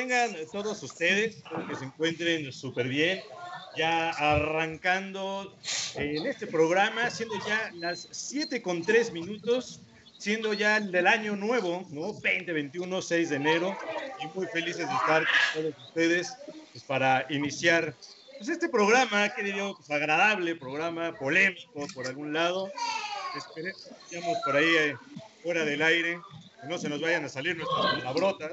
tengan todos ustedes, que se encuentren súper bien, ya arrancando en este programa, siendo ya las 7 con 3 minutos, siendo ya el del año nuevo, ¿no? 2021, 6 de enero, y muy felices de estar con todos ustedes pues, para iniciar pues, este programa, que digo, pues, agradable, programa polémico por algún lado, esperemos por ahí eh, fuera del aire, que no se nos vayan a salir nuestras palabrotas,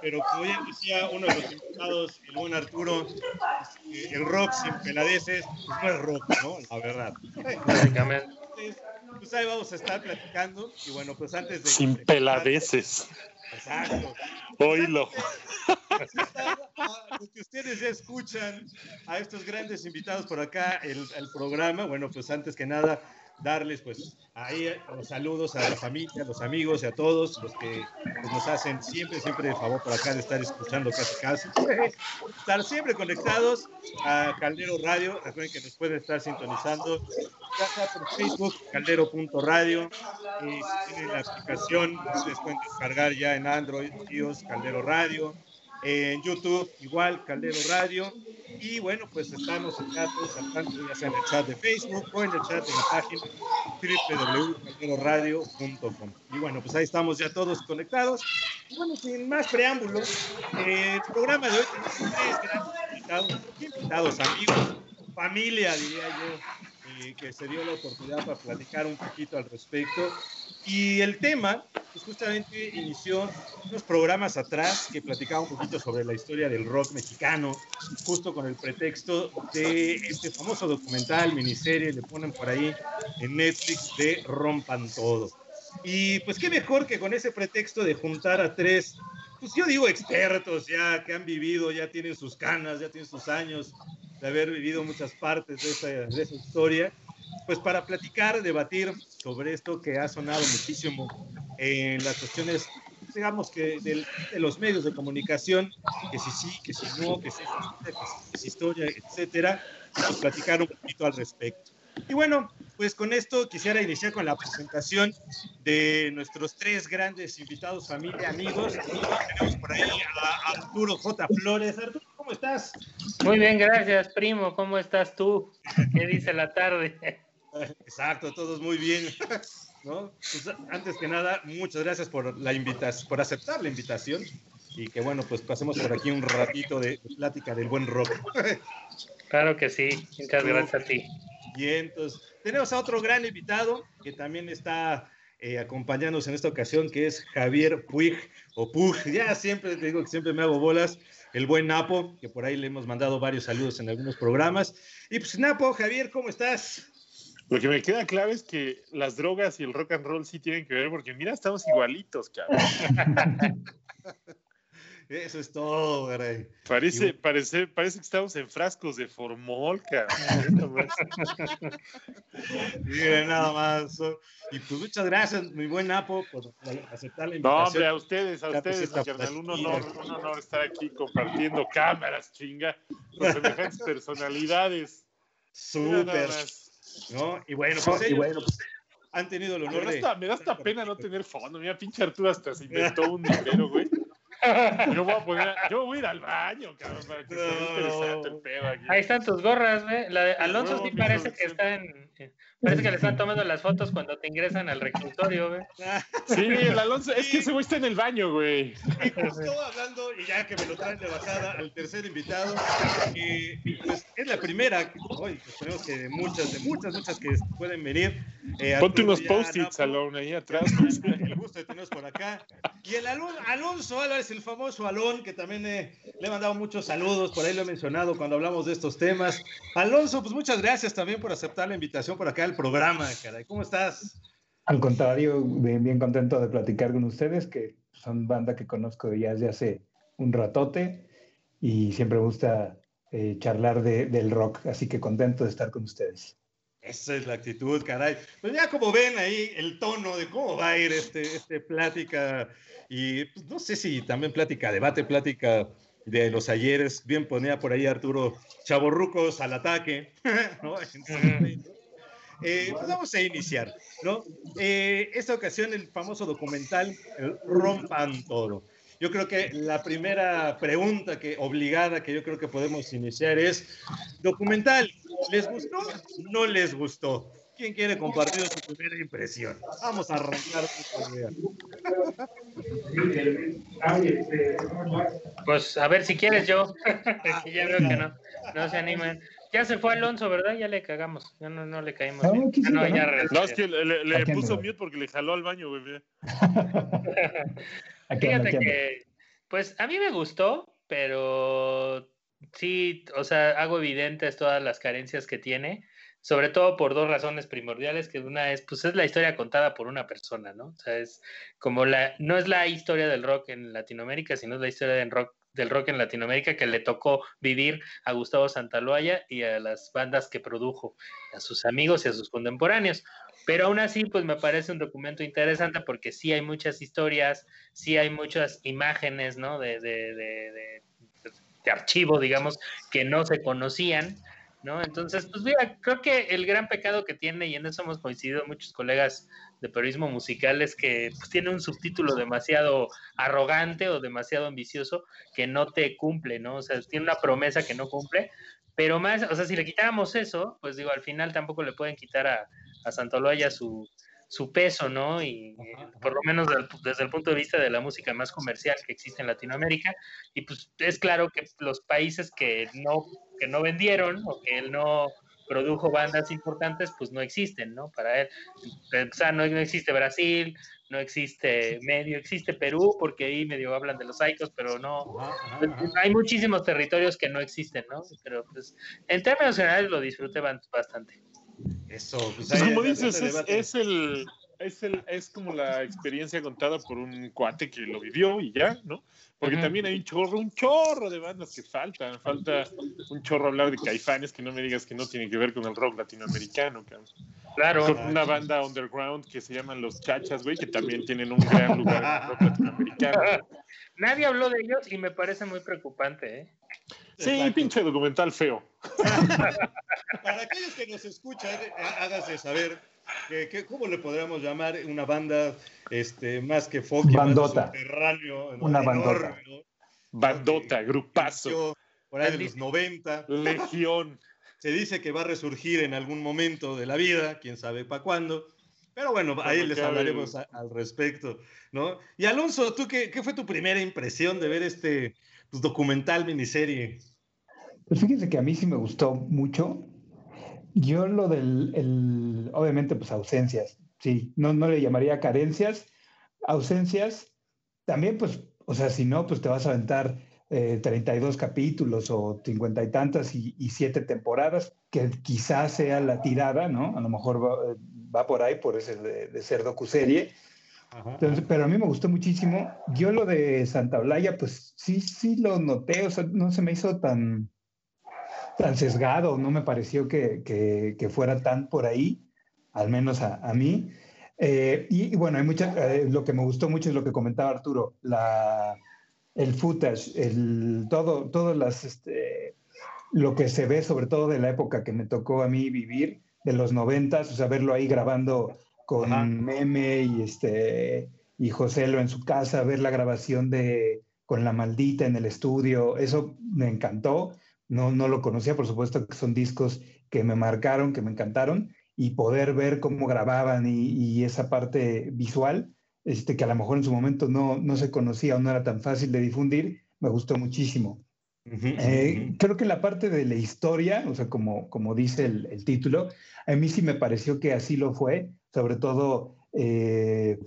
pero como ya decía uno de los invitados, el buen Arturo, este, el rock sin peladeces, pues no es rock, ¿no? La verdad. Básicamente. Pues ahí vamos a estar platicando, y bueno, pues antes de... Sin peladeces. Exacto. Oílo. Los que ustedes ya escuchan a estos grandes invitados por acá, el, el programa, bueno, pues antes que nada, darles pues ahí los saludos a la familia, a los amigos y a todos los que pues, nos hacen siempre, siempre el favor por acá de estar escuchando casi casi. estar siempre conectados a Caldero Radio. Recuerden que nos pueden estar sintonizando por Facebook, caldero.radio. Y si tienen la aplicación, ustedes pueden descargar ya en Android, iOS, Caldero Radio en YouTube, igual, Caldero Radio. Y bueno, pues estamos acá todos al tanto, ya sea en el chat de Facebook o en el chat de la página www.calderoradio.com. Y bueno, pues ahí estamos ya todos conectados. Y bueno, sin más preámbulos, eh, el programa de hoy tenemos tres grandes invitados, invitados, amigos, familia, diría yo que se dio la oportunidad para platicar un poquito al respecto. Y el tema, pues justamente inició unos programas atrás que platicaba un poquito sobre la historia del rock mexicano, justo con el pretexto de este famoso documental, miniserie, le ponen por ahí en Netflix de Rompan Todo. Y pues qué mejor que con ese pretexto de juntar a tres pues yo digo expertos ya que han vivido, ya tienen sus canas, ya tienen sus años de haber vivido muchas partes de esa, de esa historia, pues para platicar, debatir sobre esto que ha sonado muchísimo en las cuestiones, digamos que de, los medios de comunicación, que si sí, que si no, que si es historia, etcétera, pues platicar un poquito al respecto. Y bueno, pues con esto quisiera iniciar con la presentación de nuestros tres grandes invitados, familia, amigos. Tenemos por ahí a Arturo J. Flores. Arturo, ¿cómo estás? Muy bien, gracias, primo. ¿Cómo estás tú? ¿Qué dice la tarde? Exacto, todos muy bien. ¿no? Pues, antes que nada, muchas gracias por la invitación, por aceptar la invitación y que bueno, pues pasemos por aquí un ratito de, de plática del buen rock. Claro que sí, muchas gracias a ti. Bien, entonces tenemos a otro gran invitado que también está eh, acompañándonos en esta ocasión, que es Javier Puig, o Pug, ya siempre te digo que siempre me hago bolas, el buen Napo, que por ahí le hemos mandado varios saludos en algunos programas. Y pues Napo, Javier, ¿cómo estás? Lo que me queda claro es que las drogas y el rock and roll sí tienen que ver, porque mira, estamos igualitos, cabrón. Eso es todo, güey. Parece, parece, parece que estamos en frascos de formol, cabrón. Miren, nada más. Y pues muchas gracias, mi buen Napo, por aceptar la invitación. No, hombre, a ustedes, a ustedes, carnal, un honor, un honor estar aquí compartiendo cámaras, chinga, con semejantes personalidades. Súper. ¿No? Y bueno, pues, y bueno, pues han tenido el honor me da de... hasta, me da hasta pena no tener fondo. Mira, pinche Arturo hasta se inventó un dinero, güey. Yo voy, a poner, yo voy a ir al baño, cabrón, para que no. sea interesante el pedo aquí. Ahí están tus gorras, güey. La de Alonso sí parece que está en. Parece que le están tomando las fotos cuando te ingresan al reclusorio, güey. Sí, el Alonso, es que ese güey está en el baño, güey. Y justo hablando, y ya que me lo traen de bajada al tercer invitado, que pues es la primera, hoy esperemos que de muchas, de muchas, muchas que pueden venir. Eh, Ponte unos post-its, Alon, ahí atrás. El gusto de tenerlos por acá. Y el Alon, Alonso Álvarez, el famoso Alon, que también eh, le he mandado muchos saludos, por ahí lo he mencionado cuando hablamos de estos temas. Alonso, pues muchas gracias también por aceptar la invitación por acá al programa, caray. ¿Cómo estás? Al contrario, bien, bien contento de platicar con ustedes, que son banda que conozco ya desde hace un ratote y siempre me gusta eh, charlar de, del rock, así que contento de estar con ustedes. Esa es la actitud, caray. Pues ya como ven ahí el tono de cómo va a ir este, este plática y pues, no sé si también plática, debate, plática de los ayeres. Bien ponía por ahí Arturo Chaborrucos al ataque. ¿no? Eh, pues vamos a iniciar, ¿no? Eh, esta ocasión el famoso documental Rompan Todo. yo creo que la primera pregunta que obligada que yo creo que podemos iniciar es documental. ¿Les gustó? ¿No les gustó? ¿Quién quiere compartir su primera impresión? Vamos a arrancar Pues a ver si quieres yo. ya veo que no, no se animan. Ya se fue Alonso, ¿verdad? Ya le cagamos. Ya no, no le caímos. No, bien. Ah, no, ya No, es que le, le- le Aquí puso ando. mute porque le jaló al baño, bebé. Fíjate que, pues a mí me gustó, pero sí, o sea, hago evidentes todas las carencias que tiene, sobre todo por dos razones primordiales, que una es, pues es la historia contada por una persona, ¿no? O sea, es como la, no es la historia del rock en Latinoamérica, sino es la historia del rock, del rock en Latinoamérica que le tocó vivir a Gustavo Santaloaya y a las bandas que produjo, a sus amigos y a sus contemporáneos. Pero aún así, pues me parece un documento interesante porque sí hay muchas historias, sí hay muchas imágenes, ¿no? De, de, de, de- archivo, digamos, que no se conocían, ¿no? Entonces, pues mira, creo que el gran pecado que tiene, y en eso hemos coincidido muchos colegas de periodismo musical, es que pues, tiene un subtítulo demasiado arrogante o demasiado ambicioso que no te cumple, ¿no? O sea, tiene una promesa que no cumple, pero más, o sea, si le quitáramos eso, pues digo, al final tampoco le pueden quitar a, a Santoloaya su, su peso, ¿no? Y eh, por lo menos del- desde el punto de vista de la música más comercial que existe en Latinoamérica. Y pues es claro que los países que no, que no vendieron o que él no produjo bandas importantes, pues no existen, ¿no? Para él. O sea, no, no existe Brasil, no existe medio, existe Perú, porque ahí medio hablan de los Aicos, pero no, Ajá, ajá, ajá. hay muchísimos territorios que no existen, ¿no? Pero pues en términos generales lo disfruté bastante. Eso, pues, Pues como dices, es, es el, es el, es como la experiencia contada por un cuate que lo vivió y ya, ¿no? Porque también hay un chorro, un chorro de bandas que faltan. Falta un chorro hablar de caifanes que no me digas que no tiene que ver con el rock latinoamericano, cabrón. Claro. Con una banda underground que se llaman Los Chachas, güey, que también tienen un gran lugar en el rock latinoamericano. Nadie habló de ellos y me parece muy preocupante, ¿eh? Sí, Exacto. pinche documental feo. Para aquellos que nos escuchan, eh, hágase saber que, que- cómo le podríamos llamar una banda este, más que folk, más Bandota. subterráneo. Una Enorme, bandota. ¿no? Bandota, grupazo, Yo, Por ahí de los 90. legión. Se dice que va a resurgir en algún momento de la vida, quién sabe para cuándo. Pero bueno, ahí les hablaremos a- al respecto, ¿no? Y Alonso, ¿tú qué, qué fue tu primera impresión de ver este pues, documental miniserie? Pues fíjense que a mí sí me gustó mucho. Yo lo del, el- obviamente, pues ausencias, sí, no, no le llamaría carencias, ausencias, también pues, o sea, si no, pues te vas a aventar eh, 32 capítulos o 50 y tantas y, y siete temporadas, que quizás sea la tirada, ¿no? A lo mejor va, va por ahí, por ese de, de ser docuserie. Entonces, pero a mí me gustó muchísimo. Yo lo de Santa Olaya, pues sí, sí lo noté, o sea, no se me hizo tan, tan sesgado, no me pareció que, que- que fuera tan por ahí, al menos a, a mí. Eh, y, y bueno, hay mucha, eh, lo que me gustó mucho es lo que comentaba Arturo, la, el footage, el, todo, todas las, este, lo que se ve sobre todo de la época que me tocó a mí vivir, de los noventas, o sea, verlo ahí grabando con Ajá. Meme y este y Joselo en su casa, ver la grabación de con la maldita en el estudio, eso me encantó. No, no lo conocía, por supuesto que son discos que me marcaron, que me encantaron, y poder ver cómo grababan y, y esa parte visual, este, que a lo mejor en su momento no, no se conocía o no era tan fácil de difundir, me gustó muchísimo. Eh, creo que la parte de la historia, o sea, como, como dice el, el título, a mí sí me pareció que así lo fue, sobre todo eh,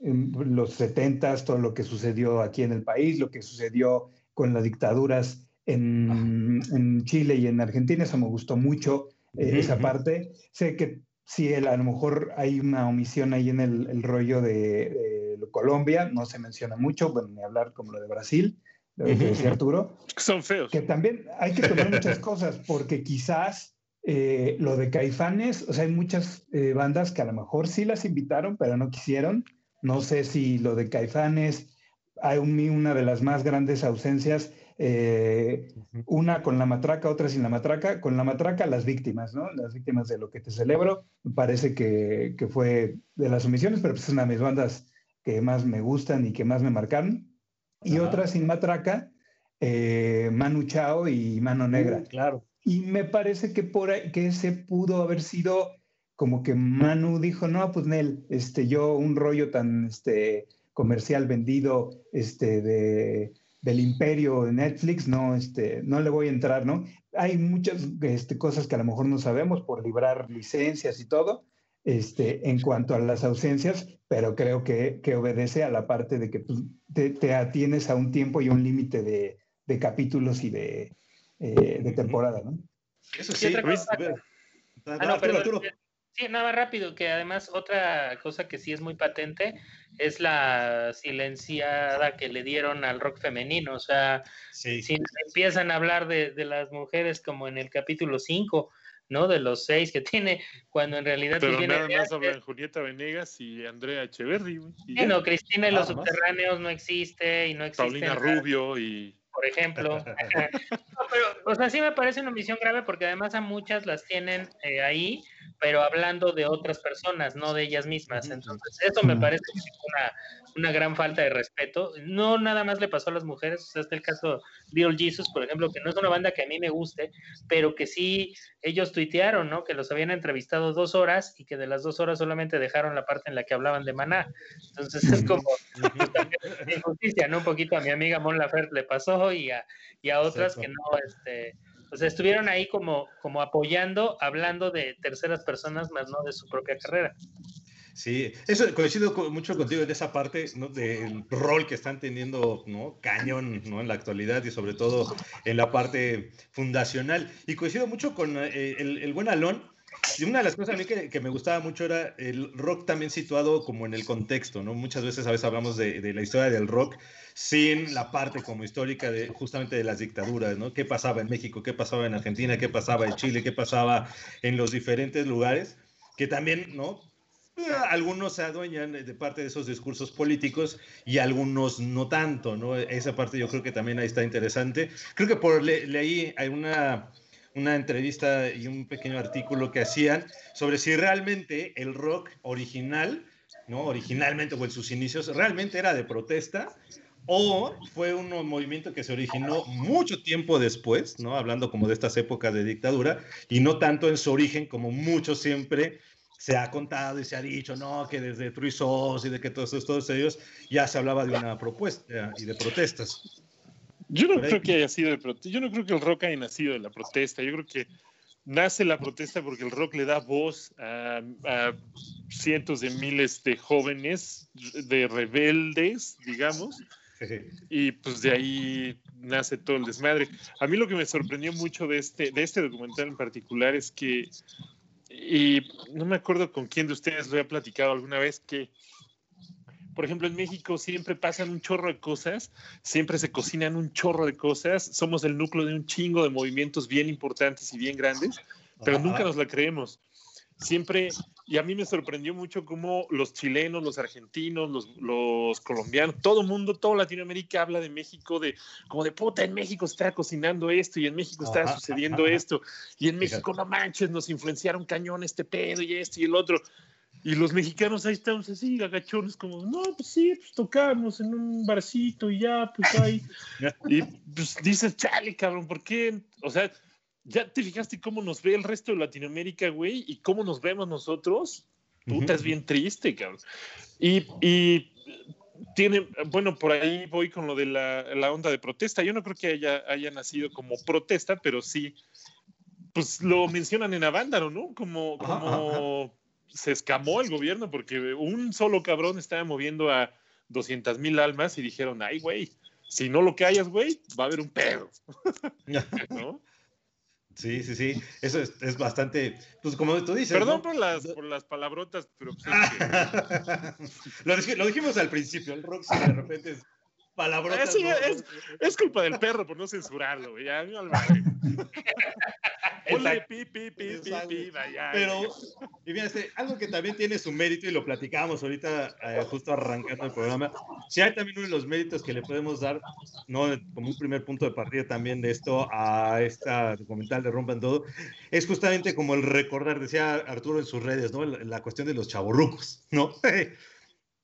en los 70 todo lo que sucedió aquí en el país, lo que sucedió con las dictaduras en, en Chile y en Argentina, eso me gustó mucho, eh, Ujú, esa ujú. parte. Sé que sí, el- a lo mejor hay una omisión ahí en el, el rollo de, de Colombia, no se menciona mucho, bueno, ni hablar como lo de Brasil, lo que decía. Arturo. Son feos. Que también hay que tomar muchas cosas, porque quizás eh, lo de Caifanes, o sea, hay muchas eh, bandas que a lo mejor sí las invitaron, pero no quisieron. No sé si lo de Caifanes, hay un- una de las más grandes ausencias, eh, una con la matraca, otra sin la matraca. Con la matraca, las víctimas, ¿no? Las víctimas de lo que te celebro. Parece que, que fue de las omisiones, pero pues es una de mis bandas que más me gustan y que más me marcaron. y otra sin matraca, eh, Manu Chao y Mano Negra. Uh, claro. Y me parece que por ahí, que ese pudo haber sido como que Manu dijo, no, pues Nel, este, yo un rollo tan este, comercial vendido este, de, del imperio de Netflix, no, este, no le voy a entrar, ¿no? Hay muchas este, cosas que a lo mejor no sabemos por librar licencias y todo, este, en cuanto a las ausencias, pero creo que, que obedece a la parte de que pues, te, te, atienes a un tiempo y un límite de, de, capítulos y de, eh, de temporada, ¿no? Eso sí, Luis, ah, no, perdón, Sí, nada más rápido, que además otra cosa que sí es muy patente es la silenciada que le dieron al rock femenino. O sea, sí. si empiezan a hablar de, de, las mujeres como en el capítulo 5, ¿no? De los seis que tiene, cuando en realidad... Pero pues, nada más hablan Julieta Venegas y Andrea Echeverry. Y sí, no, Cristina y los ah, subterráneos no existe y no existe... Paulina Rubio y por ejemplo. no, pero, o sea, sí me parece una omisión grave porque además a muchas las tienen eh, ahí, pero hablando de otras personas, no de ellas mismas. Entonces, eso me parece una, una gran falta de respeto. No nada más le pasó a las mujeres, o sea, está el caso de All Jesus, por ejemplo, que no es una banda que a mí me guste, pero que sí ellos tuitearon, ¿no? Que los habían entrevistado dos horas y que de las dos horas solamente dejaron la parte en la que hablaban de Maná. Entonces es como injusticia, ¿no? Un poquito a mi amiga Mon Laferte le pasó y a, y a otras que no, este, o sea, estuvieron ahí como, como apoyando, hablando de terceras personas, más no de su propia carrera. Sí, eso coincido mucho contigo en esa parte ¿no? del rol que están teniendo ¿no? Cañón ¿no? en la actualidad y sobre todo en la parte fundacional. Y coincido mucho con eh, el, el, buen Alon. Y una de las cosas a mí que, que, me gustaba mucho era el rock también situado como en el contexto, ¿no? Muchas veces a veces hablamos de, de la historia del rock sin la parte como histórica de justamente de las dictaduras, ¿no? ¿Qué pasaba en México? ¿Qué pasaba en Argentina? ¿Qué pasaba en Chile? ¿Qué pasaba en los diferentes lugares? Que también, ¿no? algunos se adueñan de parte de esos discursos políticos y algunos no tanto, ¿no? Esa parte yo creo que también ahí está interesante. Creo que por le, leí una, una entrevista y un pequeño artículo que hacían sobre si realmente el rock original, ¿no? Originalmente o en sus inicios, realmente era de protesta o fue un movimiento que se originó mucho tiempo después, ¿no? Hablando como de estas épocas de dictadura y no tanto en su origen como muchos siempre se ha contado y se ha dicho, no, que desde Truizos y de que todos, todos ellos ya se hablaba de una propuesta y de protestas. Yo no creo que haya sido de protesta, yo no creo que el rock haya nacido de la protesta, yo creo que nace la protesta porque el rock le da voz a, a cientos de miles de jóvenes, de rebeldes, digamos, y pues de ahí nace todo el desmadre. A mí lo que me sorprendió mucho de este, de este documental en particular es que y no me acuerdo con quién de ustedes lo he platicado alguna vez que, por ejemplo, en México siempre pasan un chorro de cosas, siempre se cocinan un chorro de cosas, somos el núcleo de un chingo de movimientos bien importantes y bien grandes, pero nunca nos la creemos. Siempre y a mí me sorprendió mucho cómo los chilenos, los argentinos, los, los colombianos, todo el mundo, toda Latinoamérica habla de México, de como de puta, en México está cocinando esto y en México está sucediendo ajá. esto. Y en México, no manches, nos influenciaron cañón este pedo y esto y el otro. Y los mexicanos ahí estamos así, agachones, como, no, pues sí, pues tocamos en un barcito y ya, pues ahí. y pues dices, chale, cabrón, ¿por qué? O sea, ¿Ya te fijaste cómo nos ve el resto de Latinoamérica, güey? ¿Y cómo nos vemos nosotros? Puta, uh -huh. es bien triste, cabrón. Y, y, tiene, bueno, por ahí voy con lo de la, la onda de protesta. Yo no creo que haya, haya, nacido como protesta, pero sí, pues lo mencionan en Avándaro, ¿no? Como, como ajá. Se escamó el gobierno porque un solo cabrón estaba moviendo a 200 mil almas y dijeron, ay, güey, si no lo callas, güey, va a haber un pedo. ¿No? Sí, sí, sí. Eso es, es, bastante, pues como tú dices. Perdón ¿no? por, las, por las palabrotas, pero. Pues, lo, lo, dijimos al principio, el rock de repente es palabrotas. Sí, no, es, es, culpa del perro por no censurarlo, güey. Ya, no, Ponle pi, pi, pi, pi, pi, vaya. Pero, y fíjate, algo que también tiene su mérito, y lo platicábamos ahorita, eh, justo arrancando el programa, si hay también uno de los méritos que le podemos dar, ¿no? Como un primer punto de partida también de esto a esta documental de Rompan Todo, es justamente como el recordar, decía Arturo en sus redes, ¿no? La, la cuestión de los chavorrucos, ¿no?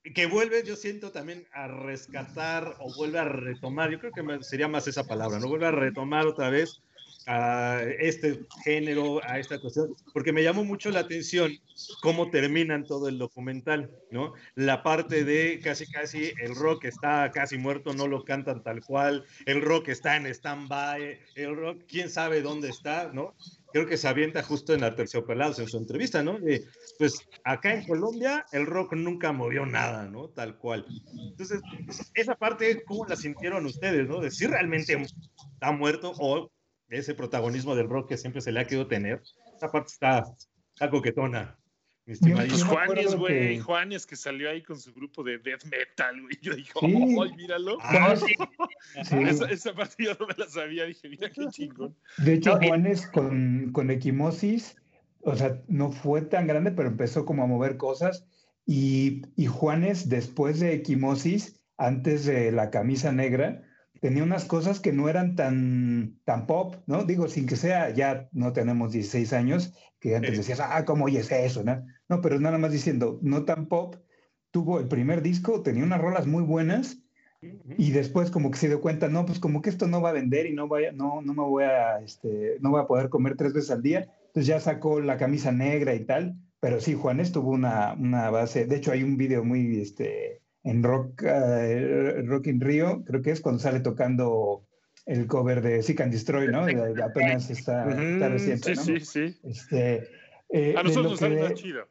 que vuelve, yo siento también a rescatar o vuelve a retomar, yo creo que sería más esa palabra, ¿no? Vuelve a retomar otra vez a este género, a esta cuestión, porque me llamó mucho la atención cómo terminan todo el documental, ¿no? La parte de casi, casi el rock está casi muerto, no lo cantan tal cual, el rock está en stand-by, el rock, quién sabe dónde está, ¿no? Creo que se avienta justo en Arterciopelados en su entrevista, ¿no? pues acá en Colombia el rock nunca movió nada, ¿no? Tal cual. Entonces, esa parte, ¿cómo la sintieron ustedes, ¿no? De si realmente está muerto o ese protagonismo del rock que siempre se le ha querido tener. Esa parte está, está coquetona. Pues Juanes, güey, que... Juanes que salió ahí con su grupo de death metal, güey. Yo dije, ¡ay, míralo! Ah, sí. esa, esa, parte yo no me la sabía, dije, mira qué chingón. De hecho, Juanes con, con Equimosis, o sea, no fue tan grande, pero empezó como a mover cosas. Y, y Juanes, después de Equimosis, antes de la camisa negra, tenía unas cosas que no eran tan, tan pop, ¿no? Digo, sin que sea, ya no tenemos 16 años, que antes decías, ah, ¿cómo oyes eso? ¿no? no, pero nada más diciendo, no tan pop, tuvo el primer disco, tenía unas rolas muy buenas, y después como que se dio cuenta, no, pues como que esto no va a vender y no, vaya, no, no me voy a, este, no voy a poder comer tres veces al día, entonces ya sacó la camisa negra y tal, pero sí, Juanes tuvo una, una base, de hecho hay un video muy, este, en Rock, uh, Rock in Rio, creo que es cuando sale tocando el cover de Seek and Destroy, ¿no? apenas está, está reciente, ¿no? Sí, sí, sí. Este, eh, a nosotros nos sale chido.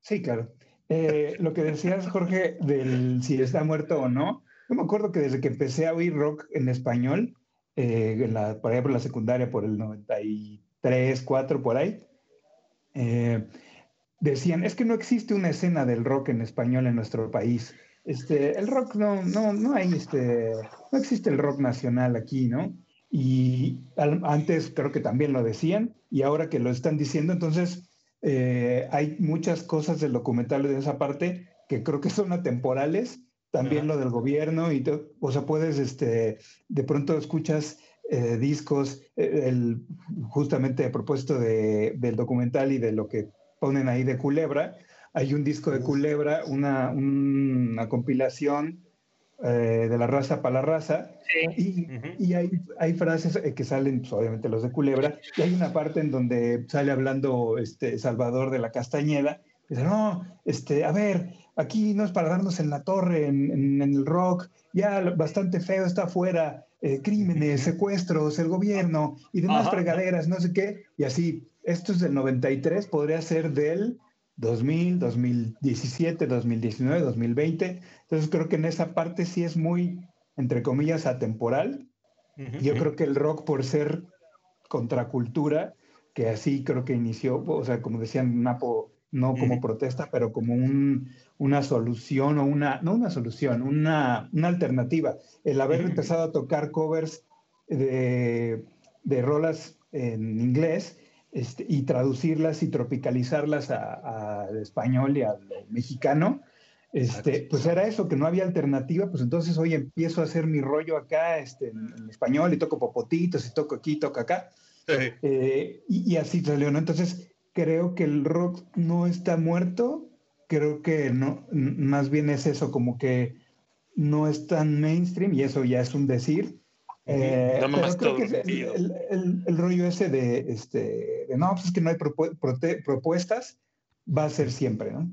Sí, claro. Eh, lo que decías, Jorge, del si está muerto o no, yo me acuerdo que desde que empecé a oír rock en español, eh, en la, por ejemplo, en la secundaria, por el 93, 4, por ahí, decían, es que no existe una escena del rock en español en nuestro país. Este, el rock no, no, no hay, este, no existe el rock nacional aquí, ¿no? Y antes creo que también lo decían y ahora que lo están diciendo, entonces eh, hay muchas cosas del documental de esa parte que creo que son atemporales, también lo del gobierno y, o sea, puedes, este, de pronto escuchas eh, discos, eh, el, justamente a propósito de, del documental y de lo que ponen ahí de Culebra, hay un disco de Culebra, una, una compilación eh, de la raza para la raza, y, y hay, hay, frases que salen, pues, obviamente los de Culebra, y hay una parte en donde sale hablando este, Salvador de la Castañeda, y dice, no, este, a ver, aquí no es para darnos en la torre, en, en, el rock, ya bastante feo está afuera, eh, crímenes, secuestros, el gobierno y demás fregaderas, no sé qué, y así, esto es del 93, podría ser del 2000, 2017, 2019, 2020. Entonces creo que en esa parte sí es muy, entre comillas, atemporal. Yo creo que el rock por ser contracultura, que así creo que inició, o sea, como decían Napo, no como protesta, pero como un, una solución o una, no una solución, una, una alternativa. El haber empezado a tocar covers de, de rolas en inglés este, y traducirlas y tropicalizarlas al español y al mexicano, este, pues era eso, que no había alternativa, pues entonces hoy empiezo a hacer mi rollo acá este, en, español y toco popotitos y toco aquí, toco acá. Eh, y, así salió, ¿no? Entonces creo que el rock no está muerto, creo que no, más bien es eso, como que no es tan mainstream y eso ya es un decir, eh, creo que el, rollo ese de, este, no, pues es que no hay propuestas, va a ser siempre, ¿no?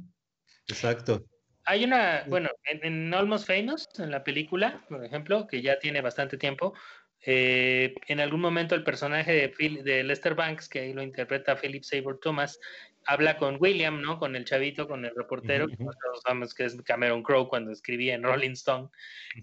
Exacto. Hay una, bueno, en, Almost Famous, en la película, por ejemplo, que ya tiene bastante tiempo, eh, en algún momento el personaje de, de, Lester Banks, que ahí lo interpreta Philip Seymour Thomas, habla con William, ¿no? Con el chavito, con el reportero, que nosotros sabemos que es Cameron Crowe cuando escribía en Rolling Stone,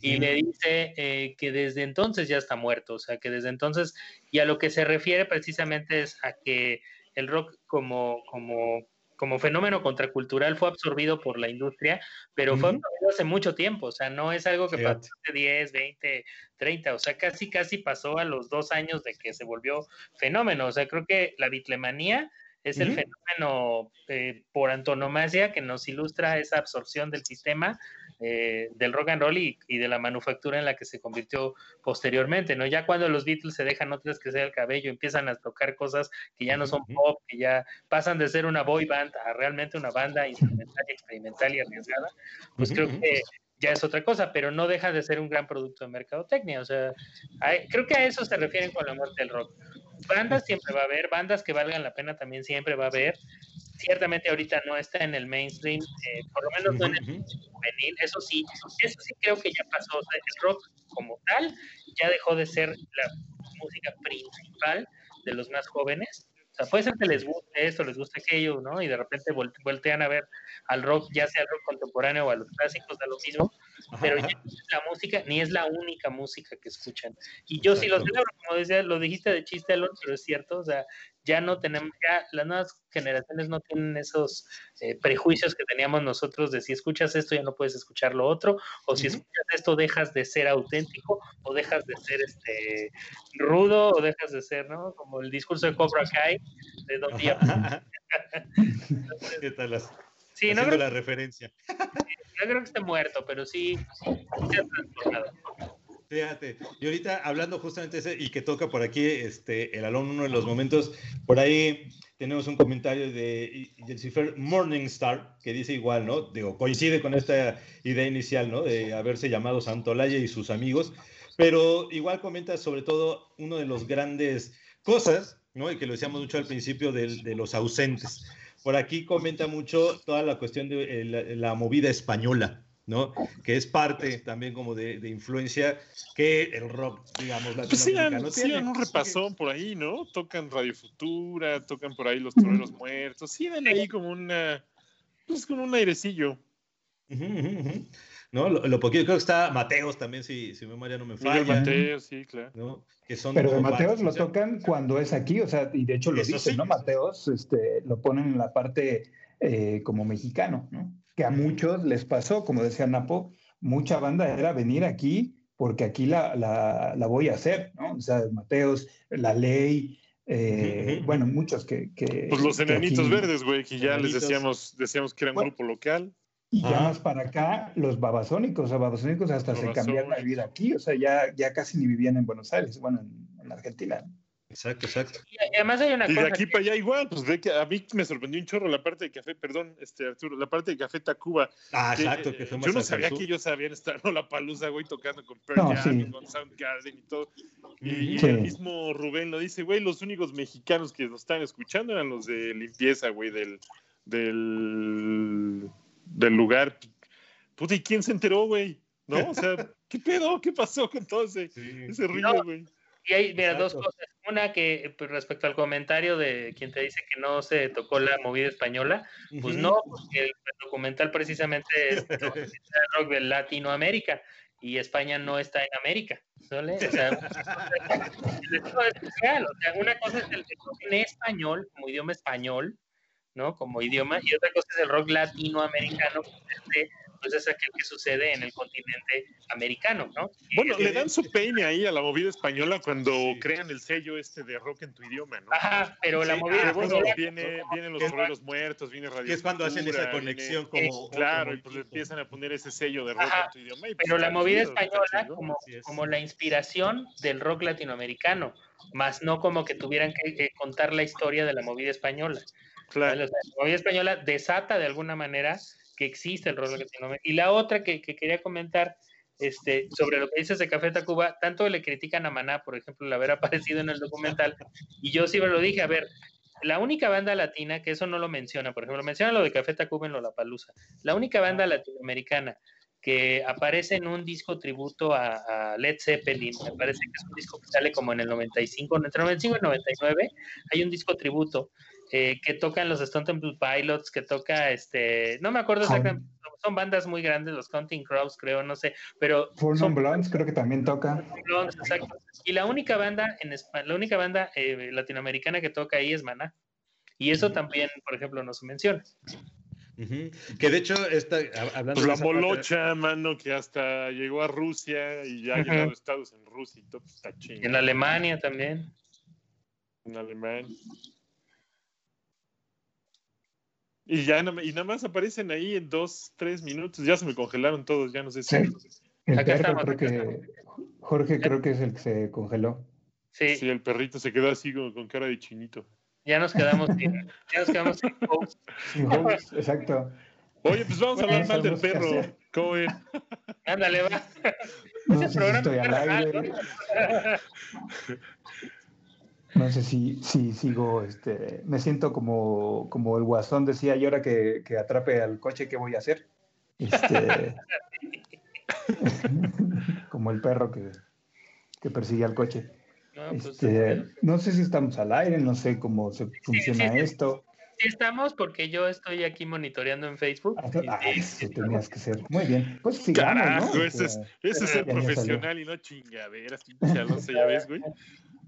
y le dice eh, que desde entonces ya está muerto, o sea, que desde entonces, y a lo que se refiere precisamente es a que el rock como, como, como fenómeno contracultural fue absorbido por la industria, pero fue absorbido hace mucho tiempo, o sea, no es algo que pasó hace 10, 20, 30, o sea, casi, casi pasó a los dos años de que se volvió fenómeno, o sea, creo que la bitlemanía es el fenómeno eh, por antonomasia que nos ilustra esa absorción del sistema eh, del rock and roll y, de la manufactura en la que se convirtió posteriormente, ¿no? Ya cuando los Beatles se dejan otras que sea el cabello, empiezan a tocar cosas que ya no son pop, que ya pasan de ser una boy band a realmente una banda instrumental, experimental y arriesgada, pues creo que ya es otra cosa, pero no deja de ser un gran producto de mercadotecnia. O sea, creo que a eso se refieren con la muerte del rock. Bandas siempre va a haber, bandas que valgan la pena también siempre va a haber. Ciertamente ahorita no está en el mainstream, eh, por lo menos no en el juvenil, eso sí, eso sí creo que ya pasó. O sea, el rock como tal ya dejó de ser la música principal de los más jóvenes puede ser que les guste esto, les guste aquello, ¿no? Y de repente voltean a ver al rock, ya sea al rock contemporáneo o a los clásicos, da lo mismo, pero ya no es la música, ni es la única música que escuchan. Y yo sí lo celebro, como decía, lo dijiste de chiste, Alonso, pero es cierto, o sea, ya no tenemos, ya las nuevas generaciones no tienen esos eh, prejuicios que teníamos nosotros de si escuchas esto ya no puedes escuchar lo otro, o si escuchas esto dejas de ser auténtico, o dejas de ser este rudo, o dejas de ser, ¿no? Como el discurso de Cobra Kai de Don Díaz. ¿Qué tal las, sí, no creo, la referencia? Yo creo que esté muerto, pero sí se ha transformado. Fíjate, y ahorita hablando justamente ese, y que toca por aquí este, el Alon, uno de los momentos, por ahí tenemos un comentario de Morning Morningstar, que dice igual, ¿no? Digo, coincide con esta idea inicial, ¿no? De haberse llamado Santolaya y sus amigos, pero igual comenta sobre todo uno de los grandes cosas, ¿no? Y que lo decíamos mucho al principio de, de los ausentes. Por aquí comenta mucho toda la cuestión de eh, la movida española, ¿no? Que es parte también como de, influencia que el rock, digamos, pues sí, tiene. un repasón por ahí, ¿no? Tocan Radio Futura, tocan por ahí Los Toreros Muertos, sí ven ahí como una, pues con un airecillo. ¿No? Lo, lo, poquito, creo que está Mateos también, si, si mi memoria no me falla. Mateos, sí, claro. Que son Pero de Mateos lo tocan cuando es aquí, o sea, y de hecho lo dicen, ¿no? Mateos este, lo ponen en la parte eh, como mexicano, ¿no? que a muchos les pasó, como decía Napo, mucha banda era venir aquí porque aquí la, la, voy a hacer, ¿no? O sea, Mateos, La Ley, eh, bueno, muchos que, que Pues los enanitos verdes, güey, que ya les decíamos, decíamos que era un grupo local. Y ya más para acá, los babasónicos, o sea, babasónicos hasta se cambiaron la vida aquí, o sea, ya, ya casi ni vivían en Buenos Aires, bueno, en, en Argentina. Exacto, exacto. Y además hay una y de aquí para allá igual, pues ve que a mí me sorprendió un chorro la parte de café, perdón, este Arturo, la parte de Café Tacuba. Ah, exacto, que Yo no sabía que ellos sabían estar en la palusa, güey, tocando con Pearl Jam y con Soundgarden y todo. Y, el mismo Rubén lo dice, güey, los únicos mexicanos que nos están escuchando eran los de limpieza, güey, del, del, del lugar. Puta, ¿y quién se enteró, güey? ¿No? O sea, ¿qué pedo? ¿Qué pasó con todo ese, ese ruido, güey? Y hay, mira, dos cosas. Una que pues, respecto al comentario de quien te dice que no se tocó la movida española, pues no, porque el, documental precisamente es el rock de Latinoamérica y España no está en América. ¿vale? O sea, una cosa es el rock en español, como idioma español, ¿no? Como idioma, y otra cosa es el rock latinoamericano, pues es aquel que sucede en el continente americano, ¿no? Bueno, le dan su peine ahí a la movida española cuando crean el sello este de rock en tu idioma, ¿no? Ajá, pero la movida española... Viene, vienen los Toreros Muertos, viene Radio Y es cuando hacen esa conexión como... claro, y pues le empiezan a poner ese sello de rock en tu idioma. Pues pero la movida española como, como la inspiración del rock latinoamericano, más no como que tuvieran que contar la historia de la movida española. Claro. La movida española desata de alguna manera que existe el rol latinoamericano. Y la otra que, quería comentar este, sobre lo que dices de Café Tacuba, tanto le critican a Maná, por ejemplo, el haber aparecido en el documental, y yo me lo dije, a ver, la única banda latina, que eso no lo menciona, por ejemplo, menciona lo de Café Tacuba en Lollapalooza, la única banda latinoamericana que aparece en un disco tributo a, Led Zeppelin, me parece que es un disco que sale como en el 95, entre el 95 y el 99, hay un disco tributo eh, que tocan los Stone Temple Pilots, que toca este, no me acuerdo exactamente, son bandas muy grandes, los Counting Crows, creo, no sé, pero. son Blondes creo que también toca. exacto. Y la única banda en la única banda eh, latinoamericana que toca ahí es Maná. Y eso también, por ejemplo, no se menciona. Que de hecho, está hablando pues la molocha, mano, que hasta llegó a Rusia y ya ha llegado a Estados en Rusia y todo, pues, está chido. En Alemania también. En Alemania. Y ya y nada más aparecen ahí en dos, tres minutos. Ya se me congelaron todos, ya no sé si. El perro creo que. Jorge creo que es el que se congeló. Sí. Sí, el perrito se quedó así con, cara de chinito. Ya nos quedamos sin, ya nos quedamos sin Sin exacto. Oye, pues vamos a hablar mal del perro. ¿Cómo ven? Ándale, va. No sé si estoy al aire. No sé si, si sigo, este, me siento como, como el guasón decía, y ahora que, que atrape al coche, ¿qué voy a hacer? Este, como el perro que, que persigue al coche. No, pues, este, no sé si estamos al aire, no sé cómo se funciona esto. Sí estamos porque yo estoy aquí monitoreando en Facebook. Ah, ah eso tenías que ser. Muy bien. Pues sigamos, Carajo, ¿no? ese, es, ese es el profesional y no chingaderas, pinche ya ves, güey.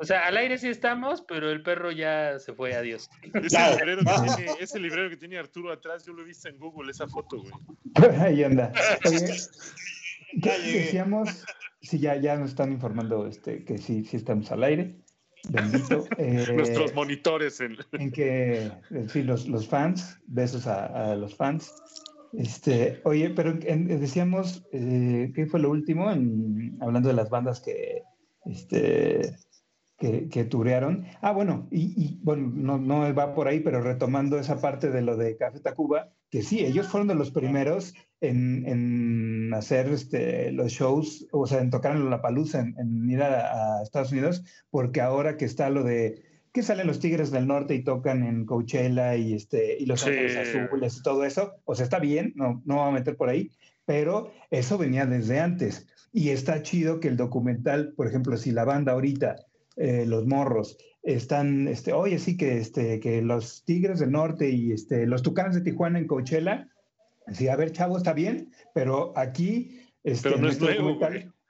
O sea, al aire sí estamos, pero el perro ya se fue, adiós. Ese, librero, que tiene, ese librero que tiene Arturo atrás, yo lo he visto en Google, esa foto, güey. Ahí anda. Oye, decíamos, sí, ya, ya nos están informando este, que sí, sí estamos al aire. Bendito. Eh, Nuestros monitores. En, en que, sí, los, los fans, besos a, a, los fans. Este, oye, pero decíamos, eh, ¿qué fue lo último? En, hablando de las bandas que, este, que, que turearon. Ah, bueno, y, y, bueno, no, no va por ahí, pero retomando esa parte de lo de Café Tacuba, que sí, ellos fueron de los primeros en, en hacer este, los shows, o sea, en tocar en La Palusa, en, en, ir a, Estados Unidos, porque ahora que está lo de que salen los Tigres del Norte y tocan en Coachella y, este, y los Ángeles Azules y todo eso, o sea, está bien, no, no va a meter por ahí, pero eso venía desde antes. Y está chido que el documental, por ejemplo, si la banda ahorita, eh, los morros, están, este, oye, sí que, este, que los Tigres del Norte y este, los Tucanes de Tijuana en Coachella, sí, a ver, chavo, está bien, pero aquí, este, pero no es nuevo,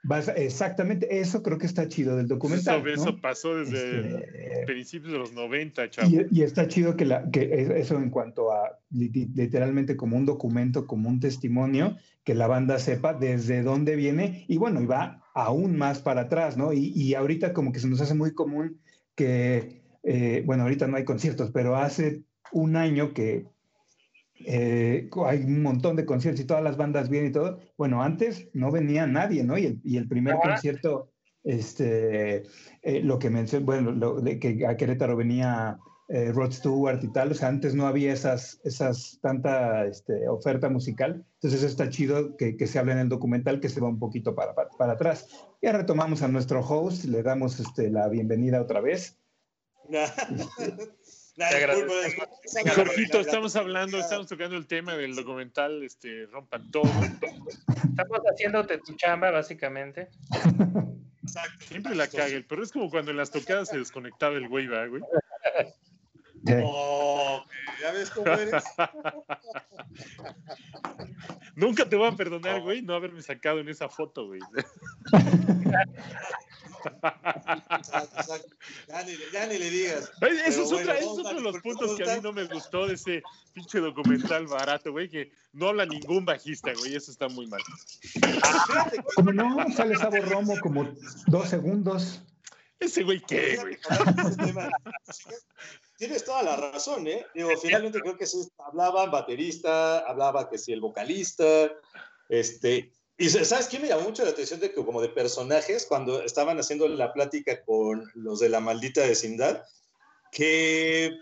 vas, exactamente, eso creo que está chido del documental. Eso, pasó desde este, principios de los 90, chavo. Y, está chido que, la, que eso en cuanto a literalmente como un documento, como un testimonio, que la banda sepa desde dónde viene y bueno, y va aún más para atrás, ¿no? Y, y ahorita como que se nos hace muy común que, eh, bueno, ahorita no hay conciertos, pero hace un año que eh, hay un montón de conciertos y todas las bandas vienen y todo. Bueno, antes no venía nadie, ¿no? Y el, y el primer concierto, este, eh, lo que mencioné, bueno, lo, de que a Querétaro venía Rod Stewart y tal, o sea, antes no había esas, esas tanta este, oferta musical, entonces está chido que, que, se hable en el documental que se va un poquito para, para, para atrás. Ya retomamos a nuestro host, le damos este, la bienvenida otra vez. Jorgito, estamos hablando, estamos tocando el tema del documental este, Rompan Todo. Estamos haciéndote tu chamba, básicamente. Siempre la cague, pero es como cuando en las tocadas se desconectaba el güey, ¿va, güey? Oh, ¿Ya ves cómo eres? Nunca te voy a perdonar, güey, no haberme sacado en esa foto, güey. Ya ni, le digas. Eso es, otra, es otro de los puntos que a mí no me gustó de ese pinche documental barato, güey, que no habla ningún bajista, güey, eso está muy mal. Como no, sale Sabo Romo como dos segundos. Ese güey, ¿qué, güey? Tienes toda la razón, ¿eh? Digo, finalmente creo que sí, hablaban baterista, hablaba que sí el vocalista, este, y ¿sabes qué me llamó mucho la atención de que como de personajes cuando estaban haciendo la plática con los de la maldita vecindad, que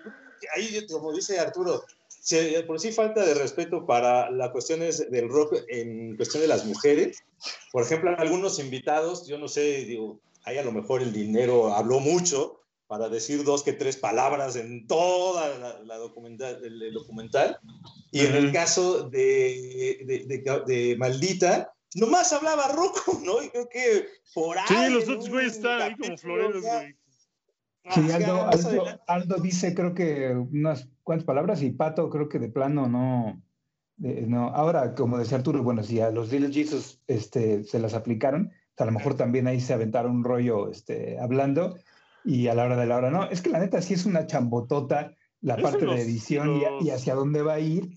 ahí, como dice Arturo, por sí falta de respeto para las cuestiones del rock en cuestión de las mujeres. Por ejemplo, algunos invitados, yo no sé, digo, ahí a lo mejor el dinero habló mucho, para decir dos que tres palabras en toda la, documental, el, documental. Y en el caso de, de, de, Maldita, nomás hablaba roco, ¿no? Y creo que por ahí. Sí, los otros güeyes están ahí como floreros, güey. Sí, Aldo, Aldo, dice creo que unas cuantas palabras y Pato creo que de plano no, no. Ahora, como decía Arturo, bueno, si a los Little Jesus este, se las aplicaron, a lo mejor también ahí se aventaron un rollo este, hablando, y a la hora de la hora no. Es que la neta sí es una chambotota la parte de edición y, hacia dónde va a ir.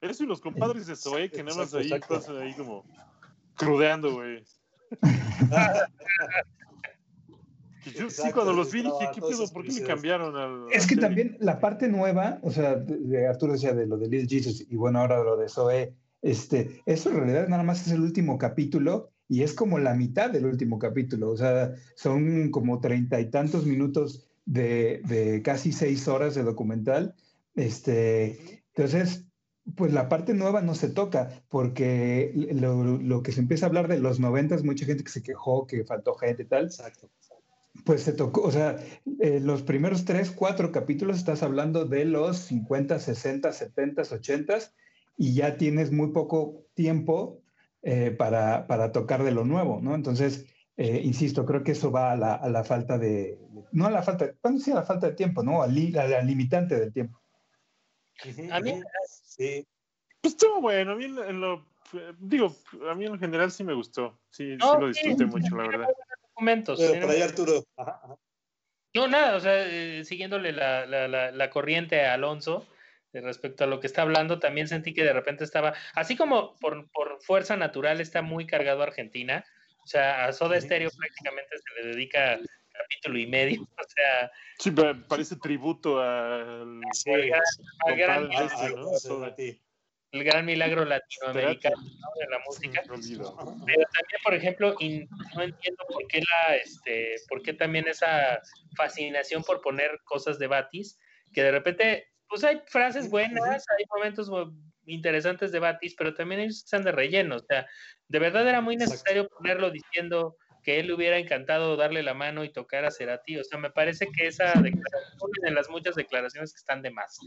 Eso y los compadres de Zoe que nada más ahí pasan ahí como crudeando, güey. Yo sí, cuando los vi dije, ¿qué pedo? ¿Por qué le cambiaron al.? Es que también la parte nueva, o sea, de Arturo decía de lo de Little Jesus y bueno, ahora lo de Zoe, este, eso en realidad nada más es el último capítulo y es como la mitad del último capítulo, o sea, son como treinta y tantos minutos de, de, casi seis horas de documental. Este, entonces, pues la parte nueva no se toca, porque lo, lo que se empieza a hablar de los noventas, mucha gente que se quejó, que faltó gente y tal. Exacto. Pues se tocó, o sea, eh, los primeros tres, cuatro capítulos estás hablando de los 50, 60, 70, 80 y ya tienes muy poco tiempo eh, para, para, tocar de lo nuevo, ¿no? Entonces, eh, insisto, creo que eso va a la, a la, falta de, no a la falta, ¿cuándo sí a la falta de tiempo, ¿no? A, li, a la limitante del tiempo. A mí, sí. Pues estuvo bueno, a mí en lo, digo, a mí en general sí me gustó, sí, no, sí lo disfruté sí, mucho, la verdad. Documentos. Pero por ahí Arturo. Ajá, ajá. No, nada, o sea, eh, siguiéndole la, la, la, la, corriente a Alonso eh, respecto a lo que está hablando, también sentí que de repente estaba, así como por, por fuerza natural está muy cargado Argentina, o sea, a Soda Stereo prácticamente se le dedica capítulo y medio, o sea... Sí, parece tributo al... Sí, al, al gran, ¿no? el gran milagro latinoamericano ¿no? de la música. Pero también, por ejemplo, no entiendo por qué la, este, por qué también esa fascinación por poner cosas de Batis, que de repente, pues hay frases buenas, hay momentos interesantes de Batis, pero también ellos están de relleno. O sea, de verdad era muy necesario ponerlo diciendo que él le hubiera encantado darle la mano y tocar a Cerati. O sea, me parece que esa declaración de las muchas declaraciones que están de más,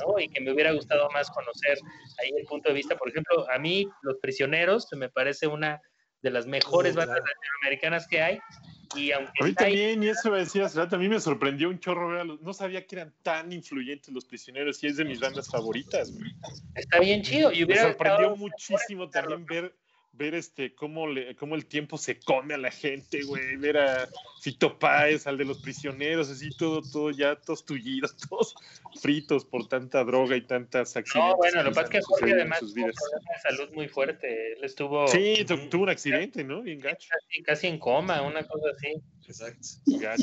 ¿no? Y que me hubiera gustado más conocer ahí el punto de vista. Por ejemplo, a mí, Los Prisioneros, me parece una de las mejores bandas latinoamericanas que hay. Y aunque a mí también, y eso decía a mí me sorprendió un chorro, no sabía que eran tan influyentes los prisioneros y es de mis bandas favoritas. Güey. Está bien chido. Y me sorprendió muchísimo también ver ver este cómo, le, cómo el tiempo se come a la gente, güey, ver a Fito Páez, al de los prisioneros, así todo, todo ya, todos tullidos, todos fritos por tanta droga y tantas accidentes. No, bueno, lo que pasa es que Jorge además tuvo un problema de salud muy fuerte, él estuvo... Sí, tuvo un accidente, ¿no? Bien gacho. Casi, casi en coma, una cosa así. Exacto.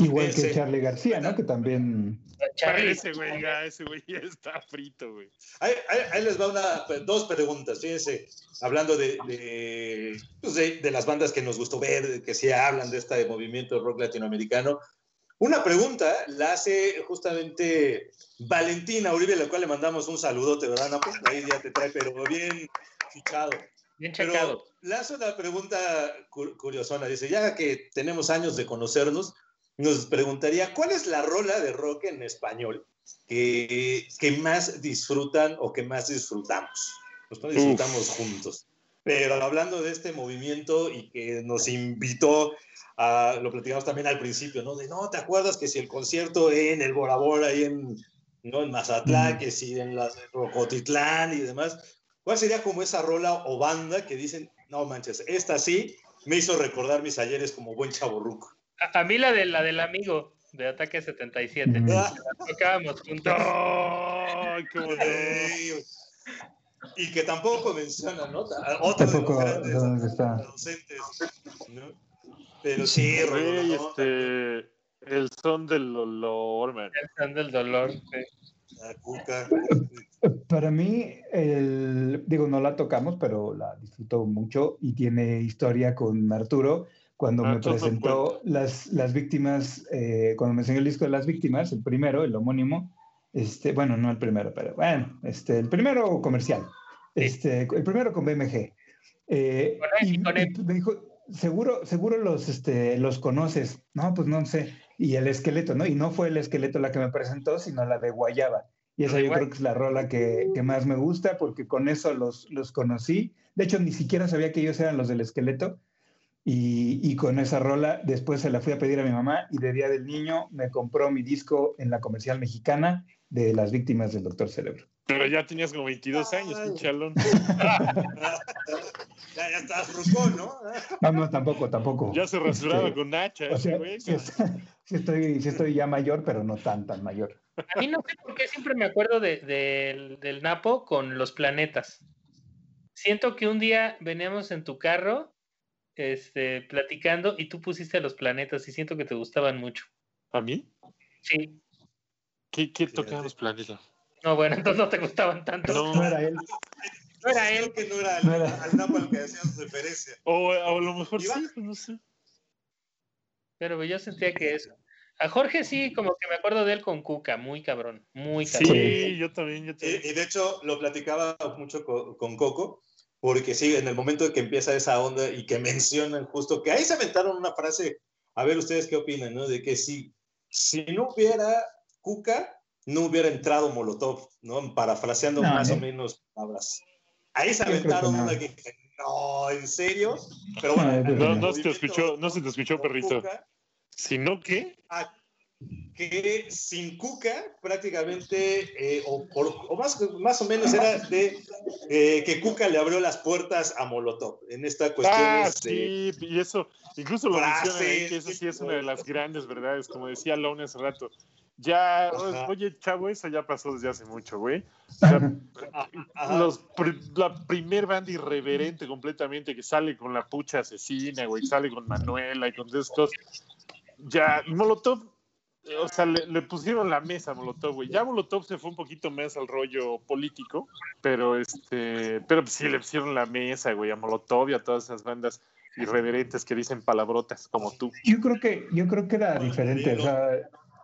Igual que Charlie García, ¿no? Que también... Charlie. Ese güey, ya, ese güey ya está frito, güey. Ahí, ahí, ahí, les va una, dos preguntas, fíjense, hablando de, de, pues de, de, las bandas que nos gustó ver, que sí hablan de este movimiento rock latinoamericano. Una pregunta la hace justamente Valentina Uribe, a la cual le mandamos un saludote, ¿verdad, Napo? Ahí ya te trae, pero bien fichado. Bien checado. Pero le hace una pregunta curiosona. Dice, ya que tenemos años de conocernos, nos preguntaría, ¿cuál es la rola de rock en español que, que más disfrutan o que más disfrutamos? Nosotros disfrutamos Uf. juntos. Pero hablando de este movimiento y que nos invitó a, lo platicamos también al principio, ¿no? De, no, ¿te acuerdas que si el concierto en el Bora Bora, ahí en, ¿no? en Mazatlán, que si en la Rocotitlán y demás? ¿Cuál sería como esa rola o banda que dicen, no manches, esta sí me hizo recordar mis ayeres como buen chaborruco? A, a mí la, de, la del amigo de Ataque 77. Mm. Tocábamos juntos. ¡Ay, qué! Y que tampoco menciona, ¿no? Otro tampoco, de los ¿dónde está? docentes, ¿no? Pero sí, Rey, este, el son del dolor, man. El son del dolor, sí. La cuca. Para mí, el, digo, no la tocamos, pero la disfruto mucho y tiene historia con Arturo. Cuando ah, me presentó las, las víctimas, eh, cuando me enseñó el disco de las víctimas, el primero, el homónimo, este, bueno, no el primero, pero bueno, este, el primero comercial, este, el primero con BMG. Eh, y, y me dijo, seguro, seguro los, este, los conoces. No, pues no sé. Y el esqueleto, ¿no? Y no fue el esqueleto la que me presentó, sino la de Guayaba. Y esa yo creo que es la rola que, que más me gusta porque con eso los, los conocí. De hecho, ni siquiera sabía que ellos eran los del esqueleto. Y, y, con esa rola después se la fui a pedir a mi mamá y de Día del Niño me compró mi disco en la comercial mexicana de las víctimas del Doctor Cerebro. Pero ya tenías como 22 años, pinchalón. ya, ya estás rucón, ¿no? No, no, tampoco, tampoco. Ya se rasuraba este, con hacha. O sea, güey, sí, sí, estoy, sí estoy ya mayor, pero no tan, tan mayor. A mí no sé por qué siempre me acuerdo de, de, del Napo con los planetas. Siento que un día veníamos en tu carro este, platicando y tú pusiste los planetas y siento que te gustaban mucho. ¿A mí? Sí. ¿Qué, qué tocaban los planetas? No, bueno, entonces no te gustaban tanto. No, era él. No era él. que no era, no era. al Napa al que hacías referencia. O, o a lo mejor sí, no sé. Pero yo sentía que eso. A Jorge sí, como que me acuerdo de él con Cuca, muy cabrón, muy cabrón. Sí, yo también, yo también. Y, y de hecho lo platicaba mucho con, con, Coco, porque sí, en el momento de que empieza esa onda y que mencionan justo que ahí se aventaron una frase, a ver ustedes qué opinan, ¿no? De que si, si no hubiera Cuca, no hubiera entrado Molotov, ¿no? Parafraseando no, más o menos palabras. Ahí se aventaron una que no, ¿en serio? Pero bueno. No, no se te escuchó, no se te escuchó, perrito. ¿Sino qué? Ah, que sin Cuca prácticamente, eh, o, por, o, más, más o menos era de eh, que Cuca le abrió las puertas a Molotov en esta cuestión. Ah, sí, y eso, incluso lo mencionan ahí, que eso sí es una de las grandes verdades, como decía Lone hace rato. Ya, Ajá. oye, chavo, eso ya pasó desde hace mucho, güey. O sea, los, la primer banda irreverente completamente que sale con la pucha asesina, güey, sale con Manuela y con estos. Ya, Molotov o sea, le, le, pusieron la mesa a Molotov, güey. Ya Molotov se fue un poquito más al rollo político, pero este, pero pues sí le pusieron la mesa, güey, a Molotov y a todas esas bandas irreverentes que dicen palabrotas como tú. Yo creo que, yo creo que era diferente, o sea,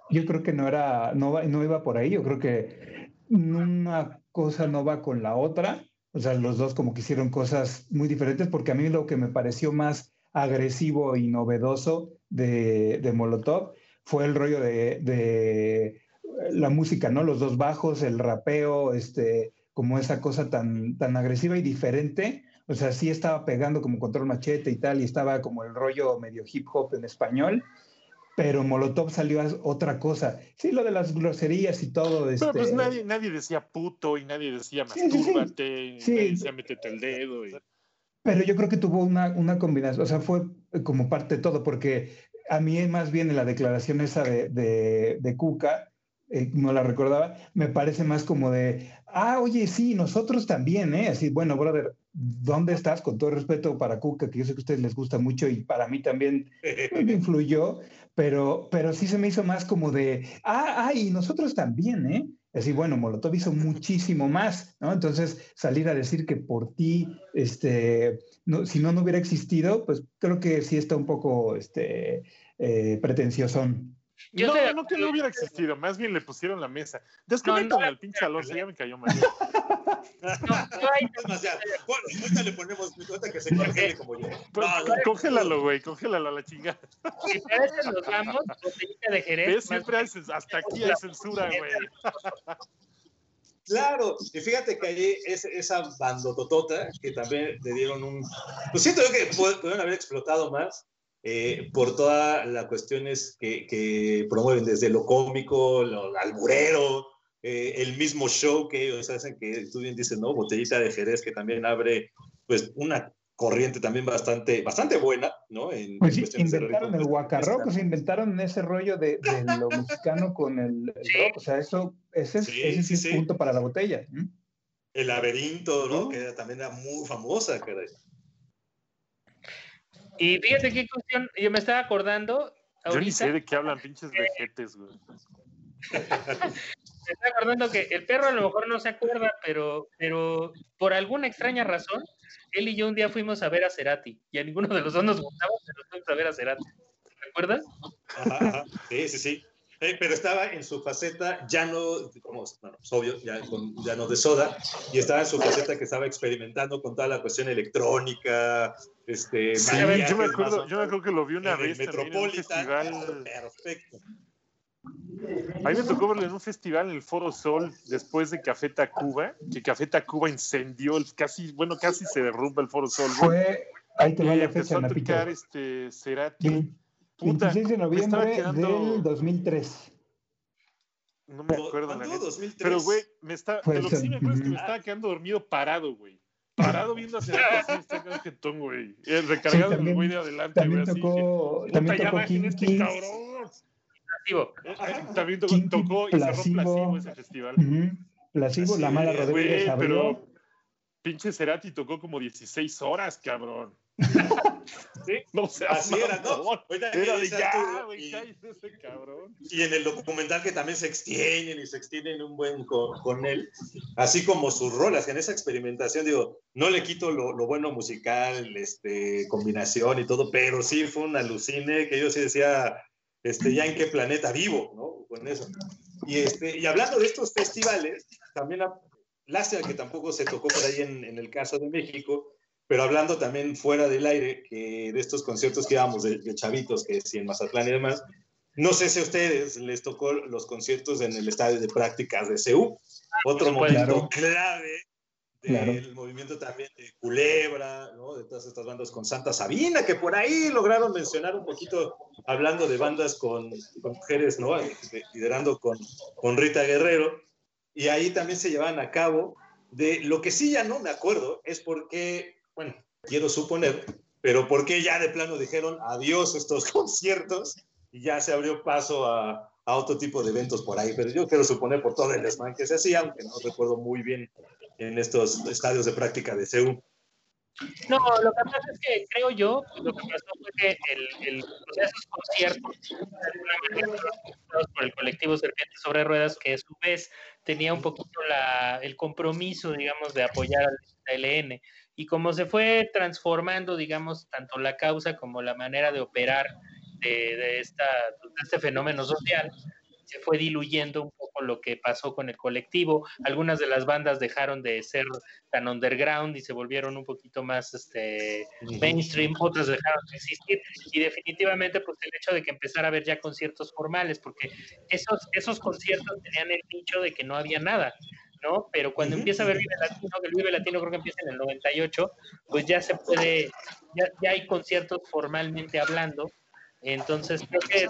yo creo que no era, no, no iba por ahí, yo creo que una cosa no va con la otra, o sea, los dos como que hicieron cosas muy diferentes, porque a mí lo que me pareció más agresivo y novedoso de, de Molotov fue el rollo de, de, la música, ¿no? Los dos bajos, el rapeo, este, como esa cosa tan, tan agresiva y diferente. O sea, sí estaba pegando como control machete y tal, y estaba como el rollo medio hip hop en español, pero Molotov salió a otra cosa. Sí, lo de las groserías y todo. Pero este... pues nadie, nadie decía puto y nadie decía mastúrbate, sí, sí, sí. nadie decía métete el dedo. Y... Pero yo creo que tuvo una, una combinación, o sea, fue como parte de todo, porque a mí más bien en la declaración esa de, de, de Cuca, eh, no la recordaba, me parece más como de, ah, oye, sí, nosotros también, ¿eh? Así, bueno, brother, ¿dónde estás? Con todo respeto para Cuca, que yo sé que a ustedes les gusta mucho y para mí también me influyó, pero, pero sí se me hizo más como de, ah, ah, y nosotros también, ¿eh? Así, bueno, Molotov hizo muchísimo más, ¿no? Entonces, salir a decir que por ti, este, no, si no, no hubiera existido, pues creo que sí está un poco, este, eh, pretenciosón. Yo no, sé, no que no hubiera existido, más bien le pusieron la mesa. Desconéctame no, no, al pinche Alonso, ya me cayó mal. no, no hay demasiado. Bueno, ahorita le ponemos ahorita que se congele como yo. Pues, no, congélalo, güey, congélalo a la chingada. Si parece nos vamos, botellita de Jerez. ¿Ves? Siempre haces, hasta aquí hay censura, güey. Claro, y fíjate que ahí es esa bandototota que también le dieron un. Pues siento yo que pudieron haber explotado más eh, por todas las cuestiones que, promueven, desde lo cómico, lo alburero, eh, el mismo show que ellos hacen, que tú bien dices, ¿no? Botellita de Jerez, que también abre, pues, una corriente también bastante, bastante buena, ¿no? En, pues sí, inventaron el guacarroco, pues inventaron ese rollo de, de lo mexicano con el, el, rock, o sea, eso, ese es, sí, ese es sí, punto para la botella. El laberinto, ¿no? Que también era muy famosa, caray. Y fíjate qué cuestión, yo me estaba acordando. Ahorita, yo ni sé de qué hablan pinches vejetes, güey. me estaba acordando que el perro a lo mejor no se acuerda, pero, pero por alguna extraña razón, él y yo un día fuimos a ver a Cerati. Y a ninguno de los dos nos gustaba, pero fuimos a ver a Cerati. ¿Te acuerdas? Ajá, ajá. Sí, sí, sí. Eh, pero estaba en su faceta ya no, como, bueno, es obvio, ya, con, ya no de soda, y estaba en su faceta que estaba experimentando con toda la cuestión electrónica, este, sí, yo me acuerdo, yo me acuerdo que lo vi una vez en un festival. Perfecto. A mí me tocó verlo en un festival en el Foro Sol después de Café Tacuba, que Café Tacuba incendió, el, casi, bueno, casi se derrumba el Foro Sol. Fue, ahí te va la empezó fecha, a tocar este, Cerati. Puta, 26 de noviembre quedando... del 2003. No me acuerdo, la neta. 2003? Pero, güey, me está. Pues, lo que sí me acuerdo es que me estaba quedando dormido parado, güey. Parado viendo hacia adelante, así está quedando jetón, güey. El recargado sí, también, güey de adelante, también güey. Tocó, así. también Puta, tocó ya King este cabrón. Eh, También tocó, tocó y cerró. Plasivo ese festival. Plasivo, la mala Así es, Rodríguez Güey, abrió. pero pinche Cerati tocó como 16 horas, cabrón. ¿Sí? No sé, así era, ¿no? Era de ya, y, ese cabrón. y en el documental que también se extienden y se extienden un buen con, él, así como sus rolas, en esa experimentación, digo, no le quito lo, bueno musical, este, combinación y todo, pero sí fue un alucine que yo sí decía, este, ya en qué planeta vivo, ¿no? Con eso. Y, este, y hablando de estos festivales, también la, lástima que tampoco se tocó por ahí en, en el caso de México, pero hablando también fuera del aire, que de estos conciertos que íbamos de, chavitos, que sí en Mazatlán y demás, no sé si a ustedes les tocó los conciertos en el estadio de prácticas de CEU, otro momento clave del movimiento también de Culebra, ¿no? de todas estas bandas con Santa Sabina, que por ahí lograron mencionar un poquito, hablando de bandas con, con mujeres, ¿no? liderando con, con Rita Guerrero, y ahí también se llevaban a cabo de lo que sí ya no me acuerdo es porque bueno, quiero suponer, pero ¿por qué ya de plano dijeron adiós estos conciertos y ya se abrió paso a, otro tipo de eventos por ahí? Pero yo quiero suponer por todo el desmán que se hacía, aunque no recuerdo muy bien en estos estadios de práctica de Seúl. No, lo que pasa es que creo yo, lo que pasó fue que el, el, o sea, esos conciertos, de por el colectivo Serpientes sobre Ruedas, que a su vez tenía un poquito la, el compromiso, digamos, de apoyar al LN. Y como se fue transformando, digamos, tanto la causa como la manera de operar de, esta, de este fenómeno social, se fue diluyendo un poco lo que pasó con el colectivo. Algunas de las bandas dejaron de ser tan underground y se volvieron un poquito más este, mainstream, otras dejaron de existir. Y definitivamente, pues el hecho de que empezara a haber ya conciertos formales, porque esos, esos conciertos tenían el dicho de que no había nada. ¿no? Pero cuando empieza a ver Vive Latino, que el Vive Latino creo que empieza en el 98, pues ya se puede, ya, ya hay conciertos formalmente hablando, entonces creo que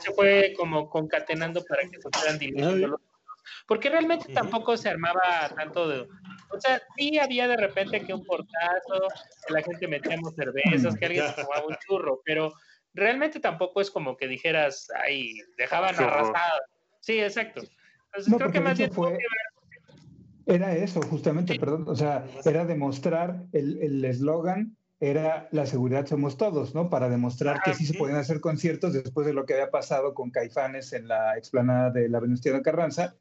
se fue como concatenando para que se fueran dirigiendo porque realmente tampoco se armaba tanto de, o sea, sí había de repente que un portazo, que la gente metíamos cervezas, que alguien se tomaba un churro, pero realmente tampoco es como que dijeras, ay, dejaban arrasado. Sí, exacto. Entonces creo que más bien fue... Era eso, justamente, perdón, o sea, era demostrar el eslogan era la seguridad somos todos, ¿no? Para demostrar que sí se podían hacer conciertos después de lo que había pasado con Caifanes en la explanada de la Venustiano Carranza.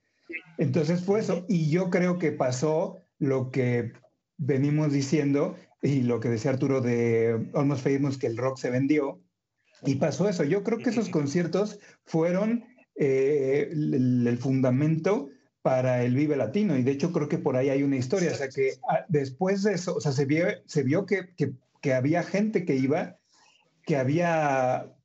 Entonces fue eso. Y yo creo que pasó lo que venimos diciendo y lo que decía Arturo de Almost Famous, que el rock se vendió. Y pasó eso. Yo creo que esos conciertos fueron eh, el, fundamento para el Vive Latino. Y de hecho creo que por ahí hay una historia. O sea que ah, después de eso, o sea, se vio, se vio que, que que había gente que iba, que había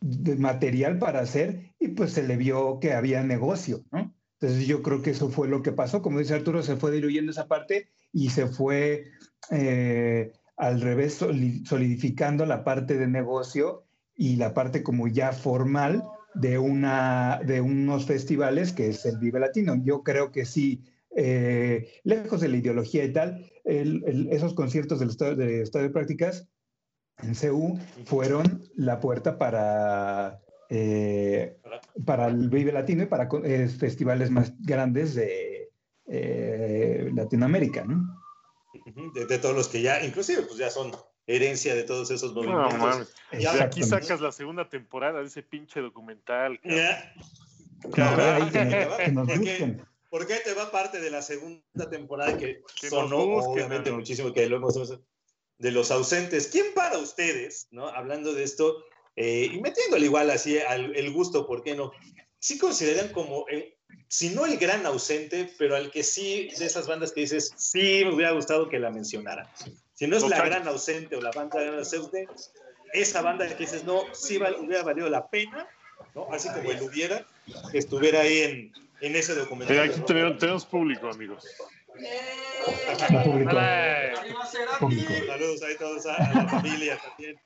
material para hacer y pues se le vio que había negocio, ¿no? Entonces yo creo que eso fue lo que pasó. Como dice Arturo, se fue diluyendo esa parte y se fue eh, al revés solidificando la parte de negocio y la parte como ya formal de, una, de unos festivales que es el Vive Latino. Yo creo que sí, eh, lejos de la ideología y tal, esos conciertos del estadio de, estadio de prácticas en CU fueron la puerta para, eh, para el Vive Latino y para eh, festivales más grandes de eh, Latinoamérica, ¿no? De, todos los que ya, inclusive, pues ya son herencia de todos esos movimientos. y aquí sacas la segunda temporada de ese pinche documental. ¿Por qué te va parte de la segunda temporada que, sonó obviamente muchísimo, que lo hemos de los ausentes? ¿Quién para ustedes, no? Hablando de esto, eh, y metiéndole igual así al, el gusto, ¿por qué no? Sí consideran como, si no el gran ausente, pero al que sí, de esas bandas que dices, sí, me hubiera gustado que la mencionara. Si no es la gran ausente o la banda gran ausente, esa banda que dices, no, sí hubiera valido la pena, ¿no? Así como él hubiera, que estuviera ahí en, en ese documental. aquí tenemos, público, amigos. Público. Saludos ahí todos a, la familia también.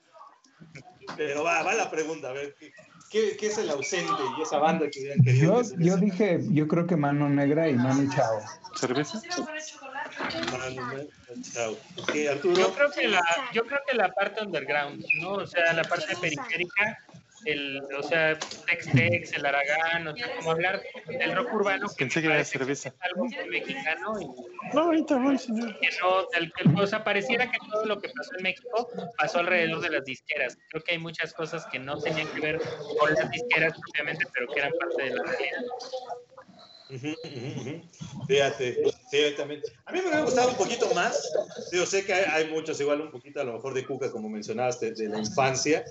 Pero va, va la pregunta, a ver, ¿qué, qué es el ausente y esa banda que hubieran querido? Yo, yo dije, yo creo que Mano Negra y Mano Chao. ¿Cerveza? Mano Chao. Arturo? Yo creo, que la, yo creo que la parte underground, ¿no? O sea, la parte periférica el, o sea, Tex-Tex, el Aragán, o sea, como hablar del rock urbano. Pensé que era cerveza. Algo mexicano. Y, no, ahorita voy, señor. Que no, el, o sea, pareciera que todo lo que pasó en México pasó alrededor de las disqueras. Creo que hay muchas cosas que no tenían que ver con las disqueras, obviamente, pero que eran parte de la realidad. Fíjate, sí, también. A mí me hubiera gustado un poquito más. Yo sé que hay, muchos, igual un poquito a lo mejor de Cuca, como mencionaste, de la infancia,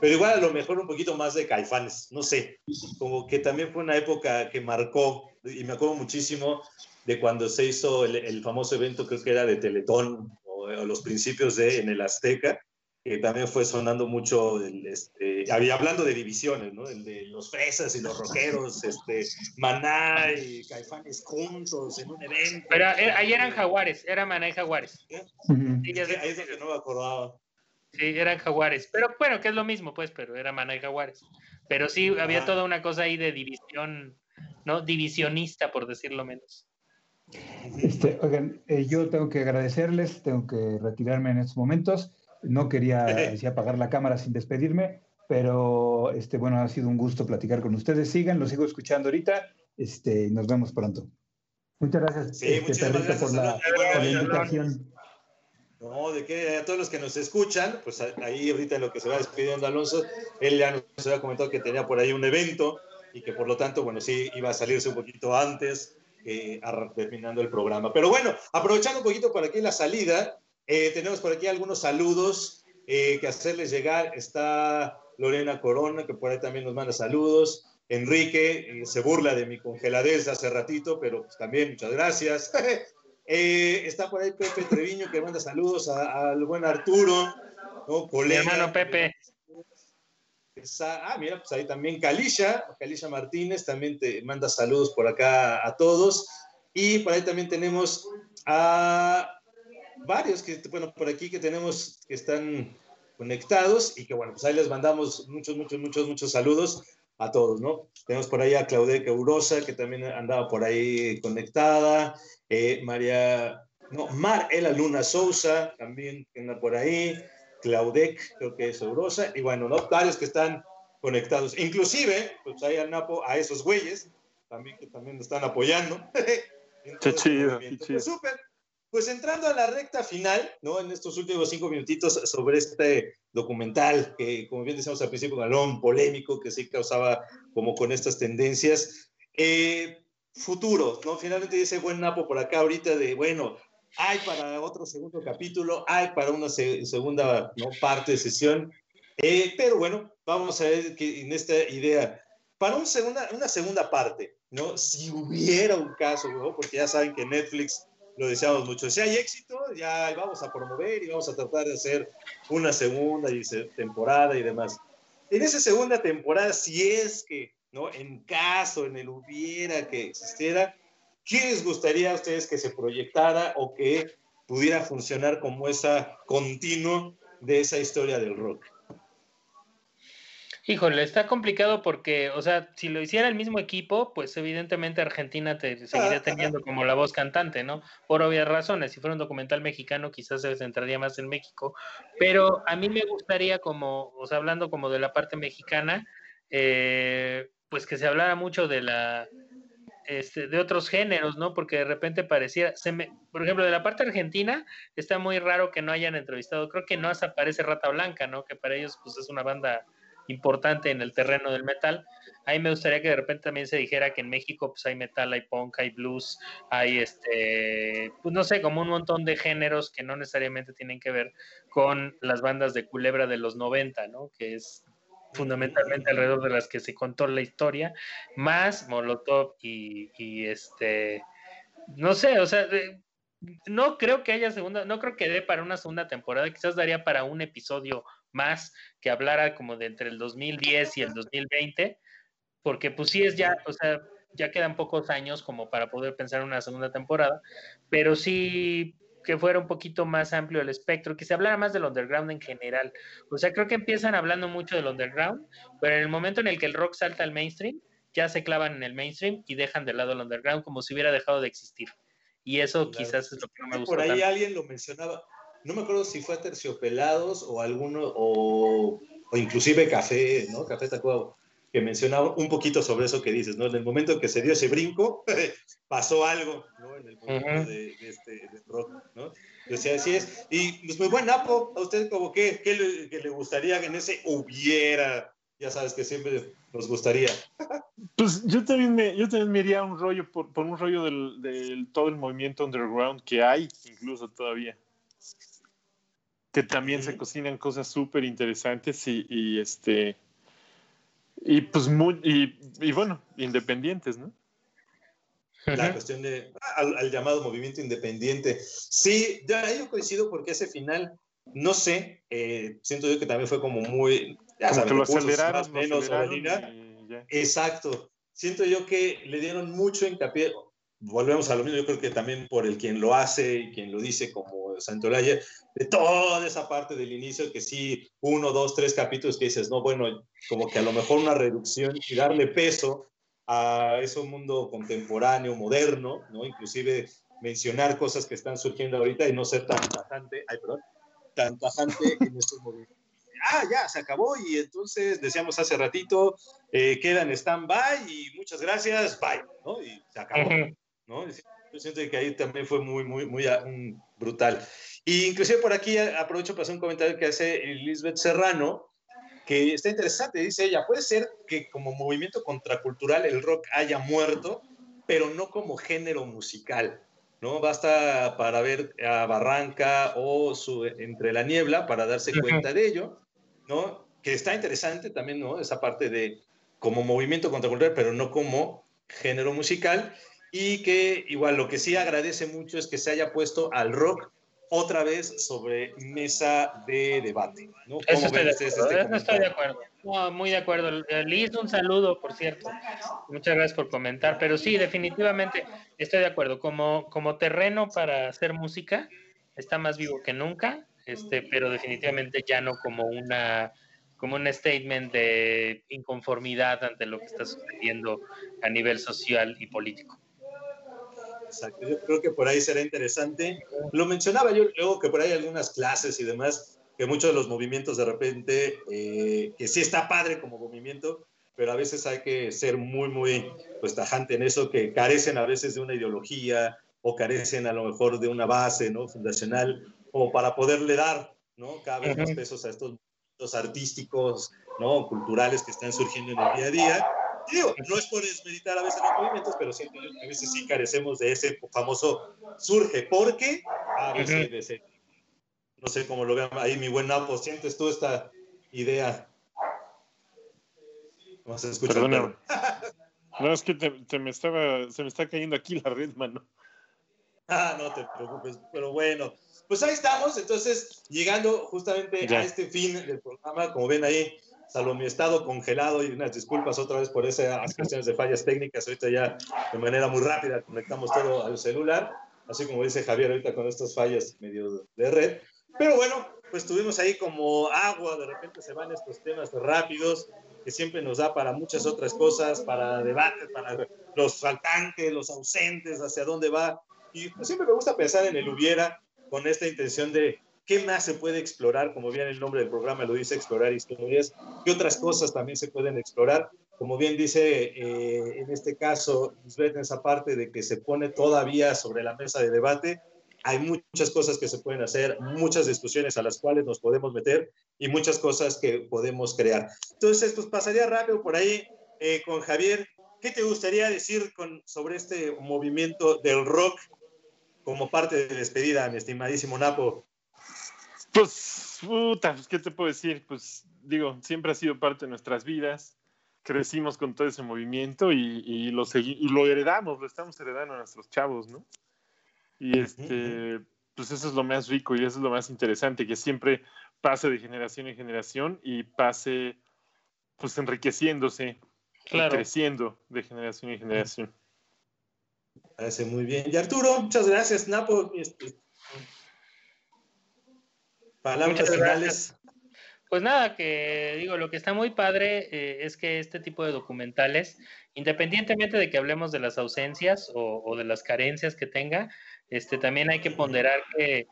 pero igual a lo mejor un poquito más de Caifanes, no sé. Como que también fue una época que marcó, y me acuerdo muchísimo de cuando se hizo el, famoso evento, creo que era de Teletón, o, o los principios de en el Azteca, que también fue sonando mucho, el, este, hablando de divisiones, ¿no? El de los fresas y los rockeros, este, Maná y Caifanes juntos en un evento. Pero eh, ahí eran jaguares, era Maná y jaguares. Sí, ahí es donde no me acordaba. Sí, eran jaguares. Pero bueno, que es lo mismo, pues, pero era Maná y jaguares. Pero sí, había toda una cosa ahí de división, ¿no? Divisionista, por decirlo menos. Este, oigan, eh, yo tengo que agradecerles, tengo que retirarme en estos momentos. No quería apagar la cámara sin despedirme, pero este, bueno, ha sido un gusto platicar con ustedes. Sigan, los sigo escuchando ahorita. Este, nos vemos pronto. Muchas gracias, sí, este, gracias por, la, invitación. No, de que a todos los que nos escuchan, pues ahí ahorita en lo que se va despidiendo Alonso, él ya nos había comentado que tenía por ahí un evento y que por lo tanto, bueno, sí iba a salirse un poquito antes, eh, terminando el programa. Pero bueno, aprovechando un poquito por aquí la salida, eh, tenemos por aquí algunos saludos eh, que hacerles llegar. Está Lorena Corona, que por ahí también nos manda saludos. Enrique eh, se burla de mi congeladez hace ratito, pero pues, también muchas gracias. está por ahí Pepe Treviño, que manda saludos al buen Arturo, ¿no? Mi hermano Pepe. ah, mira, pues ahí también Calisha, Calisha Martínez, también te manda saludos por acá a todos. Y por ahí también tenemos a varios que, bueno, por aquí que tenemos que están conectados y que, bueno, pues ahí les mandamos muchos, muchos, muchos, muchos saludos a todos, ¿no? Tenemos por ahí a Claudia Caurosa, que también andaba por ahí conectada, eh, María, no, Mar Ela Luna Sousa, también anda por ahí, Claudec, creo que es Eurosa, y bueno, ¿no? Varios que están conectados, inclusive, pues ahí al Napo, a esos güeyes, también que también nos están apoyando. Qué chido, qué chido. Pues súper. Pues entrando a la recta final, ¿no? En estos últimos cinco minutitos sobre este documental que, como bien decíamos al principio, galón polémico que sí causaba como con estas tendencias. Eh, futuro, ¿no? Finalmente dice buen Napo por acá ahorita de, bueno, hay para otro segundo capítulo, hay para una segunda ¿no? parte de sesión, eh, pero bueno, vamos a ver que en esta idea, para un segunda, una segunda parte, ¿no? Si hubiera un caso, ¿no? Porque ya saben que Netflix lo deseamos mucho. Si hay éxito, ya vamos a promover y vamos a tratar de hacer una segunda temporada y demás. En esa segunda temporada, si es que, ¿no? En caso, en el hubiera que existiera, ¿qué les gustaría a ustedes que se proyectara o que pudiera funcionar como esa continuo de esa historia del rock? Híjole, está complicado porque, o sea, si lo hiciera el mismo equipo, pues evidentemente Argentina te seguiría teniendo como la voz cantante, ¿no? Por obvias razones. Si fuera un documental mexicano, quizás se centraría más en México. Pero a mí me gustaría, como, o sea, hablando como de la parte mexicana, eh, pues que se hablara mucho de la, este, de otros géneros, ¿no? Porque de repente parecía, se me, por ejemplo, de la parte argentina, está muy raro que no hayan entrevistado, creo que no aparece Rata Blanca, ¿no? Que para ellos, pues es una banda importante en el terreno del metal. A mí me gustaría que de repente también se dijera que en México pues hay metal, hay punk, hay blues, hay este, pues no sé, como un montón de géneros que no necesariamente tienen que ver con las bandas de culebra de los 90, ¿no? Que es fundamentalmente alrededor de las que se contó la historia, más Molotov y, y este, no sé, o sea, no creo que haya segunda, no creo que dé para una segunda temporada, quizás daría para un episodio más que hablara como de entre el 2010 y el 2020, porque pues sí es ya, o sea, ya quedan pocos años como para poder pensar en una segunda temporada, pero sí que fuera un poquito más amplio el espectro, que se hablara más del underground en general. O sea, creo que empiezan hablando mucho del underground, pero en el momento en el que el rock salta al mainstream, ya se clavan en el mainstream y dejan de lado el underground como si hubiera dejado de existir. Y eso quizás es lo que no me gusta. Por ahí alguien lo mencionaba, no me acuerdo si fue a Terciopelados o alguno, o o inclusive Café, ¿no? Café Tacuba, que mencionaba un poquito sobre eso que dices, ¿no? En el momento que se dio ese brinco, pasó algo, ¿no? En el momento de, este rock, ¿no? Decía, así es. Y pues muy buen Napo, a usted como que, ¿qué le, le gustaría que en ese hubiera ya sabes que siempre nos gustaría. Pues yo también me, yo también me iría un rollo por, por un rollo del, del, todo el movimiento underground que hay, incluso todavía. Que también se cocinan cosas súper interesantes y, y, este y pues muy y, y, bueno, independientes, ¿no? La cuestión de al, al, llamado movimiento independiente. Sí, ya yo coincido porque ese final, no sé, eh, siento yo que también fue como muy ya Como que lo aceleraron, más menos Exacto. Siento yo que le dieron mucho hincapié. Volvemos a lo mismo, yo creo que también por el quien lo hace y quien lo dice como Santolaya, de toda esa parte del inicio, que sí, uno, dos, tres capítulos que dices, no, bueno, como que a lo mejor una reducción y darle peso a ese mundo contemporáneo, moderno, ¿no? Inclusive mencionar cosas que están surgiendo ahorita y no ser tan tajante, ay, perdón, tan tajante en estos momentos ah, ya, se acabó y entonces decíamos hace ratito, eh, queda en stand-by y muchas gracias, bye, ¿no? Y se acabó, ¿no? Yo siento que ahí también fue muy, muy, muy um, brutal. Y inclusive por aquí aprovecho para hacer un comentario que hace Lisbeth Serrano, que está interesante, dice ella, puede ser que como movimiento contracultural el rock haya muerto, pero no como género musical. ¿no? Basta para ver a Barranca o su, Entre la Niebla para darse cuenta de ello. ¿no? Que está interesante también, ¿no? Esa parte de como movimiento contracultural, pero no como género musical. Y que igual lo que sí agradece mucho es que se haya puesto al rock otra vez sobre mesa de debate. ¿no? Eso, estoy de, este acuerdo, estoy de acuerdo. muy de acuerdo. Liz, un saludo, por cierto. Muchas gracias por comentar. Pero sí, definitivamente estoy de acuerdo. Como, como terreno para hacer música, está más vivo que nunca este, pero definitivamente ya no como una como un statement de inconformidad ante lo que está sucediendo a nivel social y político. Exacto, yo creo que por ahí será interesante. Lo mencionaba yo luego que por ahí algunas clases y demás, que muchos de los movimientos de repente, eh, que sí está padre como movimiento, pero a veces hay que ser muy, muy pues, tajante en eso, que carecen a veces de una ideología o carecen a lo mejor de una base ¿no? fundacional como para poderle dar, ¿no? Cada vez más pesos a estos artísticos, ¿no? Culturales que están surgiendo en el día a día. Digo, no es por desmeditar a veces los movimientos, pero siento que a veces sí carecemos de ese famoso surge, porque a veces, no sé cómo lo vean ahí, mi buen Napo, ¿sientes tú esta idea? Vamos a escuchar. No, es que te, me estaba, se me está cayendo aquí la red, mano. Ah, no te preocupes, pero bueno, pues ahí estamos, entonces, llegando justamente a este fin del programa, como ven ahí, salvo mi estado congelado y unas disculpas otra vez por esas cuestiones de fallas técnicas, ahorita ya de manera muy rápida conectamos todo al celular, así como dice Javier ahorita con estas fallas medio de red, pero bueno, pues tuvimos ahí como agua, de repente se van estos temas rápidos, que siempre nos da para muchas otras cosas, para debate, para los faltantes, los ausentes, hacia dónde va. Y siempre me gusta pensar en el hubiera, con esta intención de qué más se puede explorar, como bien el nombre del programa lo dice, explorar historias, qué otras cosas también se pueden explorar. Como bien dice eh, en este caso, en esa parte de que se pone todavía sobre la mesa de debate, hay muchas cosas que se pueden hacer, muchas discusiones a las cuales nos podemos meter y muchas cosas que podemos crear. Entonces, pues pasaría rápido por ahí eh, con Javier. ¿Qué te gustaría decir con, sobre este movimiento del rock como parte de despedida, mi estimadísimo Napo? Pues, puta, pues, ¿qué te puedo decir? Pues, digo, siempre ha sido parte de nuestras vidas. Crecimos con todo ese movimiento y, lo, y lo heredamos, lo estamos heredando a nuestros chavos, ¿no? Y este, pues eso es lo más rico y eso es lo más interesante, que siempre pase de generación en generación y pase, pues, enriqueciéndose, creciendo de generación en generación. Parece muy bien. Y Arturo, muchas gracias, Napo. Este, palabras finales. Pues nada, que digo, lo que está muy padre eh, es que este tipo de documentales, independientemente de que hablemos de las ausencias o, de las carencias que tenga, este, también hay que ponderar que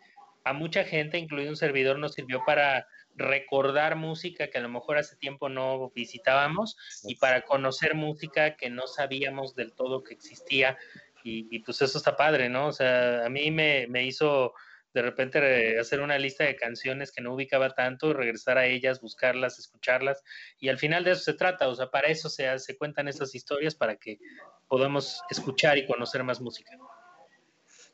a mucha gente, incluido un servidor, nos sirvió para recordar música que a lo mejor hace tiempo no visitábamos y para conocer música que no sabíamos del todo que existía. Y, pues eso está padre, ¿no? O sea, a mí me, me hizo de repente hacer una lista de canciones que no ubicaba tanto, regresar a ellas, buscarlas, escucharlas, y al final de eso se trata, o sea, para eso se, se cuentan esas historias, para que podamos escuchar y conocer más música.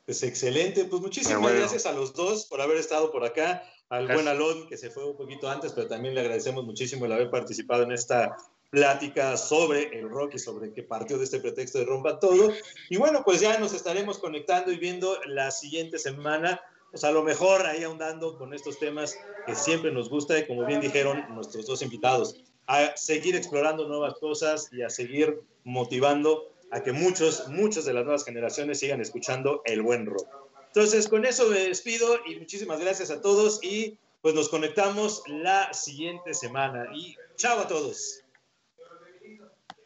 Pues excelente, pues muchísimas gracias a los dos por haber estado por acá, al buen Alon que se fue un poquito antes, pero también le agradecemos muchísimo el haber participado en esta plática sobre el rock y sobre qué partió de este pretexto de rompa todo. Y bueno, pues ya nos estaremos conectando y viendo la siguiente semana pues a lo mejor ahí ahondando con estos temas que siempre nos gusta y como bien dijeron nuestros dos invitados, a seguir explorando nuevas cosas y a seguir motivando a que muchos, muchas de las nuevas generaciones sigan escuchando el buen rock. Entonces, con eso me despido y muchísimas gracias a todos y pues nos conectamos la siguiente semana. Y chao a todos.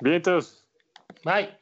Bien, todos. Bye.